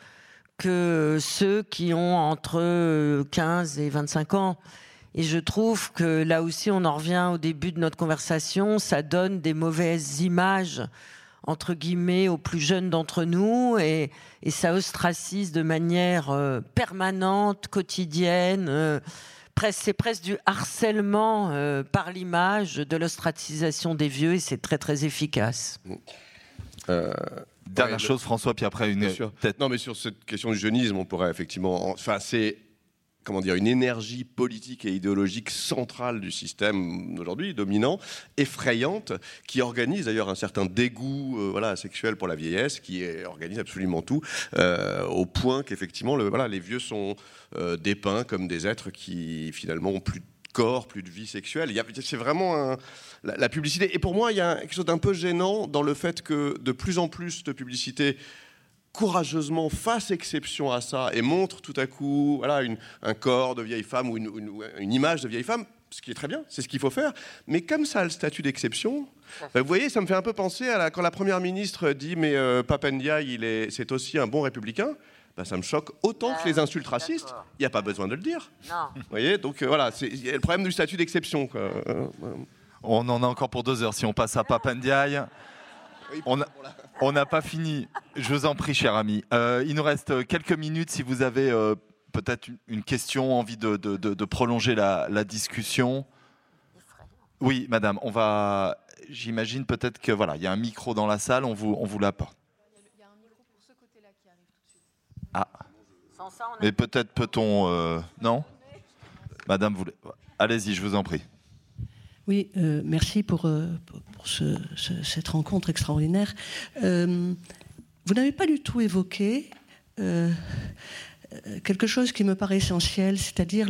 que ceux qui ont entre 15 et 25 ans. Et je trouve que là aussi, on en revient au début de notre conversation, ça donne des mauvaises images, entre guillemets, aux plus jeunes d'entre nous, et, ça ostracise de manière euh, permanente, quotidienne. Euh, c'est presque du harcèlement euh, par l'image, de l'ostracisation des vieux, et c'est très très efficace. Dernière chose, François, puis après une. Non, mais sur cette question du jeunisme, on pourrait effectivement. Enfin, c'est comment dire, une énergie politique et idéologique centrale du système aujourd'hui, dominant, effrayante, qui organise d'ailleurs un certain dégoût euh, voilà, sexuel pour la vieillesse, qui organise absolument tout, euh, au point qu'effectivement, les vieux sont euh, dépeints comme des êtres qui finalement ont plus de corps, plus de vie sexuelle. C'est vraiment la, publicité. Et pour moi, il y a quelque chose d'un peu gênant dans le fait que de plus en plus de publicité courageusement fasse exception à ça et montre tout à coup voilà, un corps de vieille femme ou une, image de vieille femme, ce qui est très bien, c'est ce qu'il faut faire. Mais comme ça a le statut d'exception, ben, vous voyez, ça me fait un peu penser à quand la première ministre dit mais euh, Papendia, il est, c'est aussi un bon républicain. Ben, ça me choque autant que les ah, insultes racistes. Il n'y a pas besoin de le dire. Vous voyez, donc euh, voilà, c'est le problème du statut d'exception. On en a encore pour deux heures si on passe à Papendiaï. On n'a pas fini. Je vous en prie, cher ami. Euh, il nous reste quelques minutes si vous avez euh, peut-être une question, envie de, prolonger la, discussion. Oui, madame, on va. J'imagine peut-être que voilà, il y a un micro dans la salle, on vous, on vous. Ah. Mais peut-être peut-on. Euh, non? Madame, allez-y, je vous en prie. Oui, merci pour, cette rencontre extraordinaire. Euh, vous n'avez pas du tout évoqué quelque chose qui me paraît essentiel, c'est-à-dire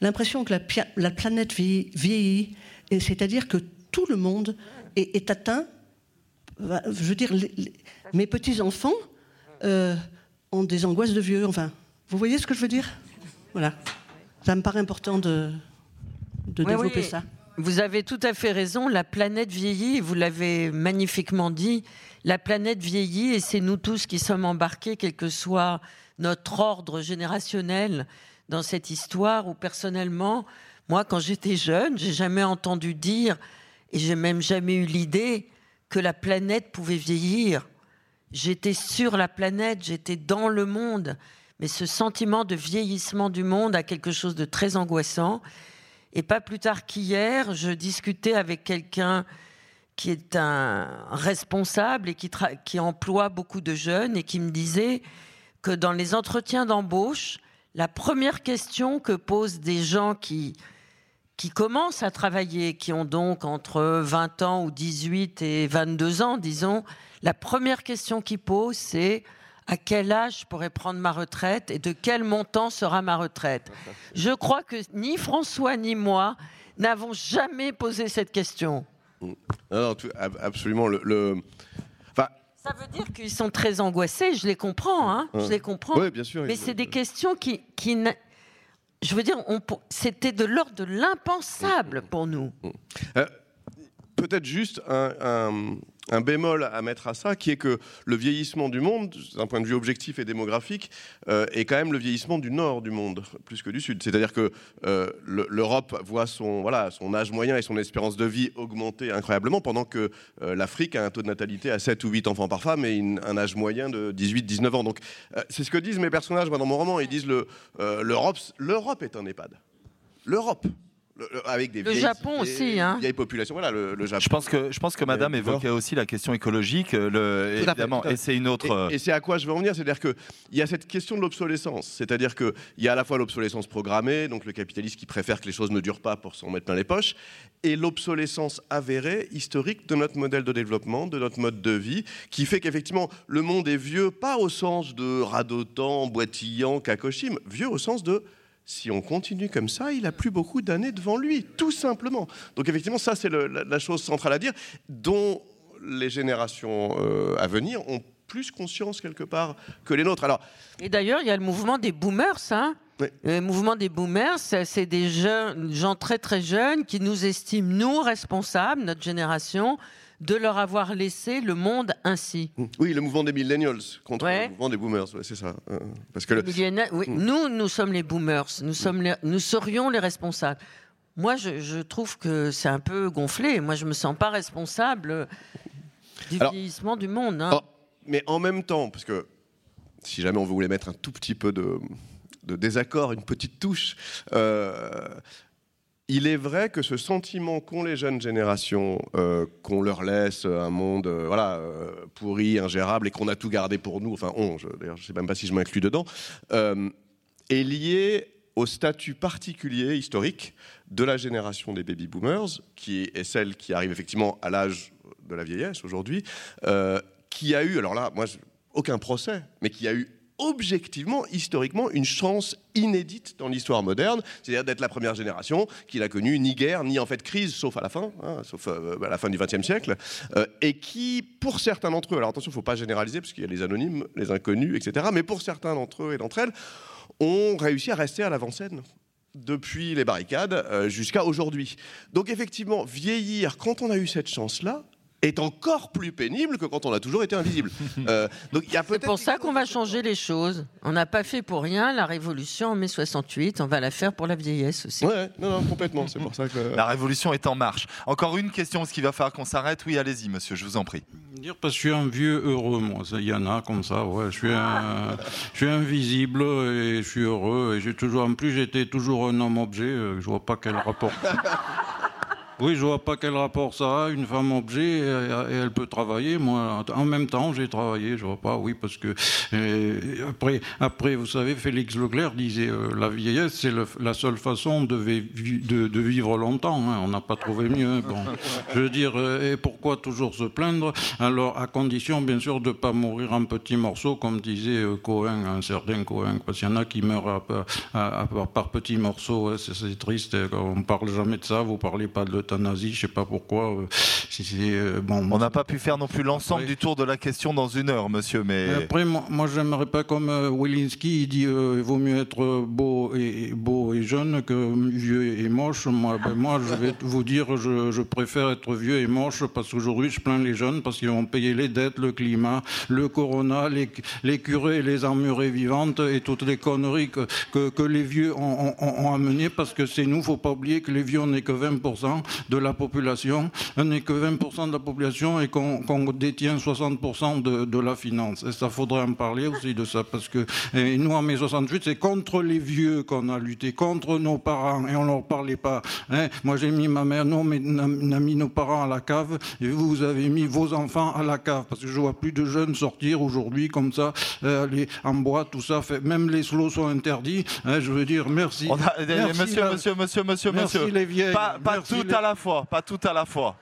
l'impression que la, planète vieillit, c'est-à-dire que tout le monde est, atteint. Je veux dire, mes petits-enfants ont des angoisses de vieux. Enfin, vous voyez ce que je veux dire? Voilà. Ça me paraît important de, de développer ça. Vous avez tout à fait raison, la planète vieillit, vous l'avez magnifiquement dit, la planète vieillit et c'est nous tous qui sommes embarqués, quel que soit notre ordre générationnel dans cette histoire où personnellement, moi quand j'étais jeune, j'ai jamais entendu dire et j'ai même jamais eu l'idée que la planète pouvait vieillir. J'étais sur la planète, j'étais dans le monde, mais ce sentiment de vieillissement du monde a quelque chose de très angoissant et pas plus tard qu'hier, je discutais avec quelqu'un qui est un responsable et qui, emploie beaucoup de jeunes et qui me disait que dans les entretiens d'embauche, la première question que posent des gens qui, qui commencent à travailler, qui ont donc entre 20 ans ou 18 et 22 ans, disons, la première question qu'ils posent, c'est à quel âge je pourrais prendre ma retraite et de quel montant sera ma retraite? Je crois que ni François ni moi n'avons jamais posé cette question. Non, absolument. Le, Ça veut dire qu'ils sont très angoissés, je les comprends, hein, je les comprends. Oui, bien sûr. Mais c'est des questions qui, qui je veux dire, c'était de l'ordre de l'impensable pour nous. Euh, peut-être juste un, un bémol à mettre à ça, qui est que le vieillissement du monde, d'un point de vue objectif et démographique, euh, est quand même le vieillissement du nord du monde, plus que du sud. C'est-à-dire que euh, l'Europe voit son, voilà, son âge moyen et son espérance de vie augmenter incroyablement, pendant que euh, l'Afrique a un taux de natalité à 7 ou 8 enfants par femme et un âge moyen de 18-19 ans. Donc c'est ce que disent mes personnages dans mon roman. Ils disent l'Europe est un EHPAD. L'Europe avec des le Japon aussi, hein. vieilles populations. Voilà, le, Japon. Je pense que je pense que Madame évoquait aussi la question écologique, euh, le, évidemment, et c'est une autre. Et, c'est à quoi je veux en venir, c'est-à-dire que il y a cette question de l'obsolescence, c'est-à-dire que il y a à la fois l'obsolescence programmée, donc le capitaliste qui préfère que les choses ne durent pas pour s'en mettre plein les poches, et l'obsolescence avérée, historique de notre modèle de développement, de notre mode de vie, qui fait qu'effectivement le monde est vieux, pas au sens de radotant, boitillant, kakoshim, vieux au sens de si on continue comme ça, il a plus beaucoup d'années devant lui, tout simplement. Donc effectivement, ça c'est la, chose centrale à dire, dont les générations euh, à venir ont plus conscience quelque part que les nôtres. Alors, et d'ailleurs, il y a le mouvement des boomers, hein Le mouvement des boomers, c'est des jeunes, gens très très jeunes qui nous estiment, nous, responsables, notre génération, de leur avoir laissé le monde ainsi. Oui, le mouvement des millennials contre le mouvement des boomers, c'est ça. Euh, parce que oui, mm. Nous, nous sommes les boomers, nous, sommes nous serions les responsables. Moi, je, trouve que c'est un peu gonflé. Moi, je me sens pas responsable du vieillissement du monde. Hein. Oh, mais en même temps, parce que si jamais on voulait mettre un tout petit peu de, désaccord, une petite touche, euh, il est vrai que ce sentiment qu'ont les jeunes générations, euh, qu'on leur laisse un monde euh, voilà, euh, pourri, ingérable, et qu'on a tout gardé pour nous, enfin on, je ne sais même pas si je m'inclus dedans, est lié au statut particulier historique de la génération des baby boomers, qui est celle qui arrive effectivement à l'âge de la vieillesse aujourd'hui, qui a eu, alors là, moi, aucun procès, mais qui a eu objectivement, historiquement, une chance inédite dans l'histoire moderne, c'est-à-dire d'être la première génération qui n'a connu ni guerre, ni en fait crise, sauf à la fin, hein, sauf euh, à la fin du XXe siècle, euh, et qui, pour certains d'entre eux, alors attention, il ne faut pas généraliser, parce qu'il y a les anonymes, les inconnus, etc., mais pour certains d'entre eux et d'entre elles, ont réussi à rester à l'avant-scène depuis les barricades euh, jusqu'à aujourd'hui. Donc effectivement, vieillir, quand on a eu cette chance-là, est encore plus pénible que quand on a toujours été invisible. Euh, donc il y a C'est pour ça qu'on va changer les choses. On n'a pas fait pour rien la révolution en mai 68, on va la faire pour la vieillesse aussi. Ouais, non, non, complètement. C'est pour ça que la révolution est en marche. Encore une question, ce qu'il va falloir qu'on s'arrête. Oui, allez-y, monsieur, je vous en prie. Dire parce que je suis un vieux heureux, moi. Il y en a comme ça. Ouais, je suis, un, je suis invisible et je suis heureux et j'ai toujours, en plus, j'étais toujours un homme objet. Euh, je vois pas quel rapport. Oui, je vois pas quel rapport ça a, une femme objet, et elle peut travailler. Moi, en même temps, j'ai travaillé, je vois pas, oui, parce que euh, après, après, vous savez, Félix Leclerc disait euh, la vieillesse, c'est la seule façon de, de, vivre longtemps. Hein. on n'a pas trouvé mieux. Bon, je veux dire, euh, et pourquoi toujours se plaindre? Alors, à condition, bien sûr, de pas mourir en petits morceaux, comme disait Cohen, un certain Cohen, parce qu'il y en a qui meurent par petits morceaux. c'est triste. On parle jamais de ça. Vous parlez pas de euthanasie, je sais pas pourquoi. Euh, euh, bon, on n'a pas pu faire non plus l'ensemble du tour de la question dans une heure, monsieur. Mais après, moi, moi j'aimerais pas comme euh, Wilinski, il dit il vaut mieux être beau et beau et jeune que vieux et moche. Moi, ben, moi, je vais vous dire, je, préfère être vieux et moche parce qu'aujourd'hui, je plains les jeunes parce qu'ils vont payer les dettes, le climat, le corona, les, les curés, les armurées vivantes et toutes les conneries que, que, les vieux ont, ont, amenées parce que c'est nous, faut pas oublier que les vieux, on n'est que 20% de la population, on n'est que 20% de la population et qu'on détient 60% de, la finance. Et ça faudrait en parler aussi de ça, parce que nous, en mai 68, c'est contre les vieux qu'on a lutté, contre nos parents, et on ne leur parlait pas. Hein. Moi, j'ai mis ma mère, non, mais on a mis nos parents à la cave, et vous, vous avez mis vos enfants à la cave, parce que je vois plus de jeunes sortir aujourd'hui comme ça, euh, aller en bois, tout ça, fait, même les slows sont interdits. Hein, je veux dire, merci. monsieur, monsieur, monsieur, monsieur, merci Les vieilles, pas, tout à la fois, pas tout à la fois.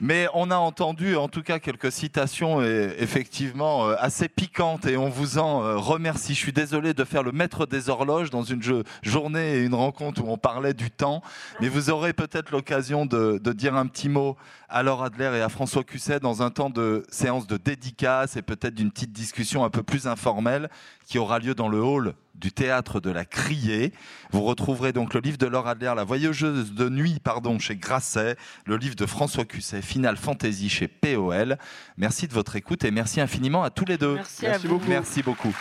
Mais on a entendu en tout cas quelques citations effectivement euh, assez piquantes et on vous en euh, remercie. Je suis désolé de faire le maître des horloges dans une journée et une rencontre où on parlait du temps, mais vous aurez peut-être l'occasion de, dire un petit mot à Laure Adler et à François Cusset dans un temps de séance de dédicace et peut-être d'une petite discussion un peu plus informelle qui aura lieu dans le hall du théâtre de la Criée. Vous retrouverez donc le livre de Laure Adler, La voyageuse de nuit, pardon, chez Grasset, le livre de François Cusset, Final Fantasy chez POL. Merci de votre écoute et merci infiniment à tous les deux. Merci, beaucoup. Merci beaucoup.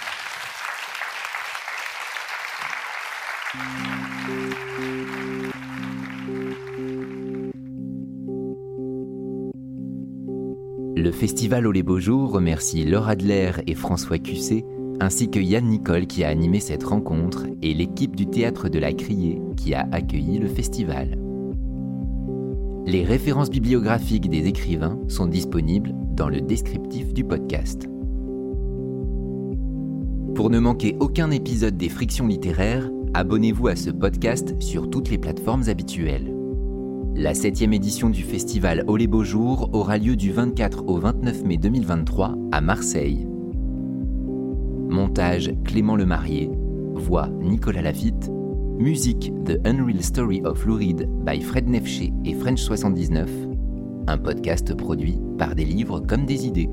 Le festival Au les Beaux Jours remercie Laure Adler et François Cusset ainsi que Yann Nicole qui a animé cette rencontre et l'équipe du Théâtre de la Criée qui a accueilli le festival. Les références bibliographiques des écrivains sont disponibles dans le descriptif du podcast. Pour ne manquer aucun épisode des Frictions littéraires, abonnez-vous à ce podcast sur toutes les plateformes habituelles. La septième édition du festival Au les Beaux Jours aura lieu du 24 au 29 mai 2023 à Marseille. Montage Clément Lemarié. voix Nicolas Lafitte, musique The Unreal Story of Lou Reed by Fred Nefché et French 79, un podcast produit par des livres comme des idées.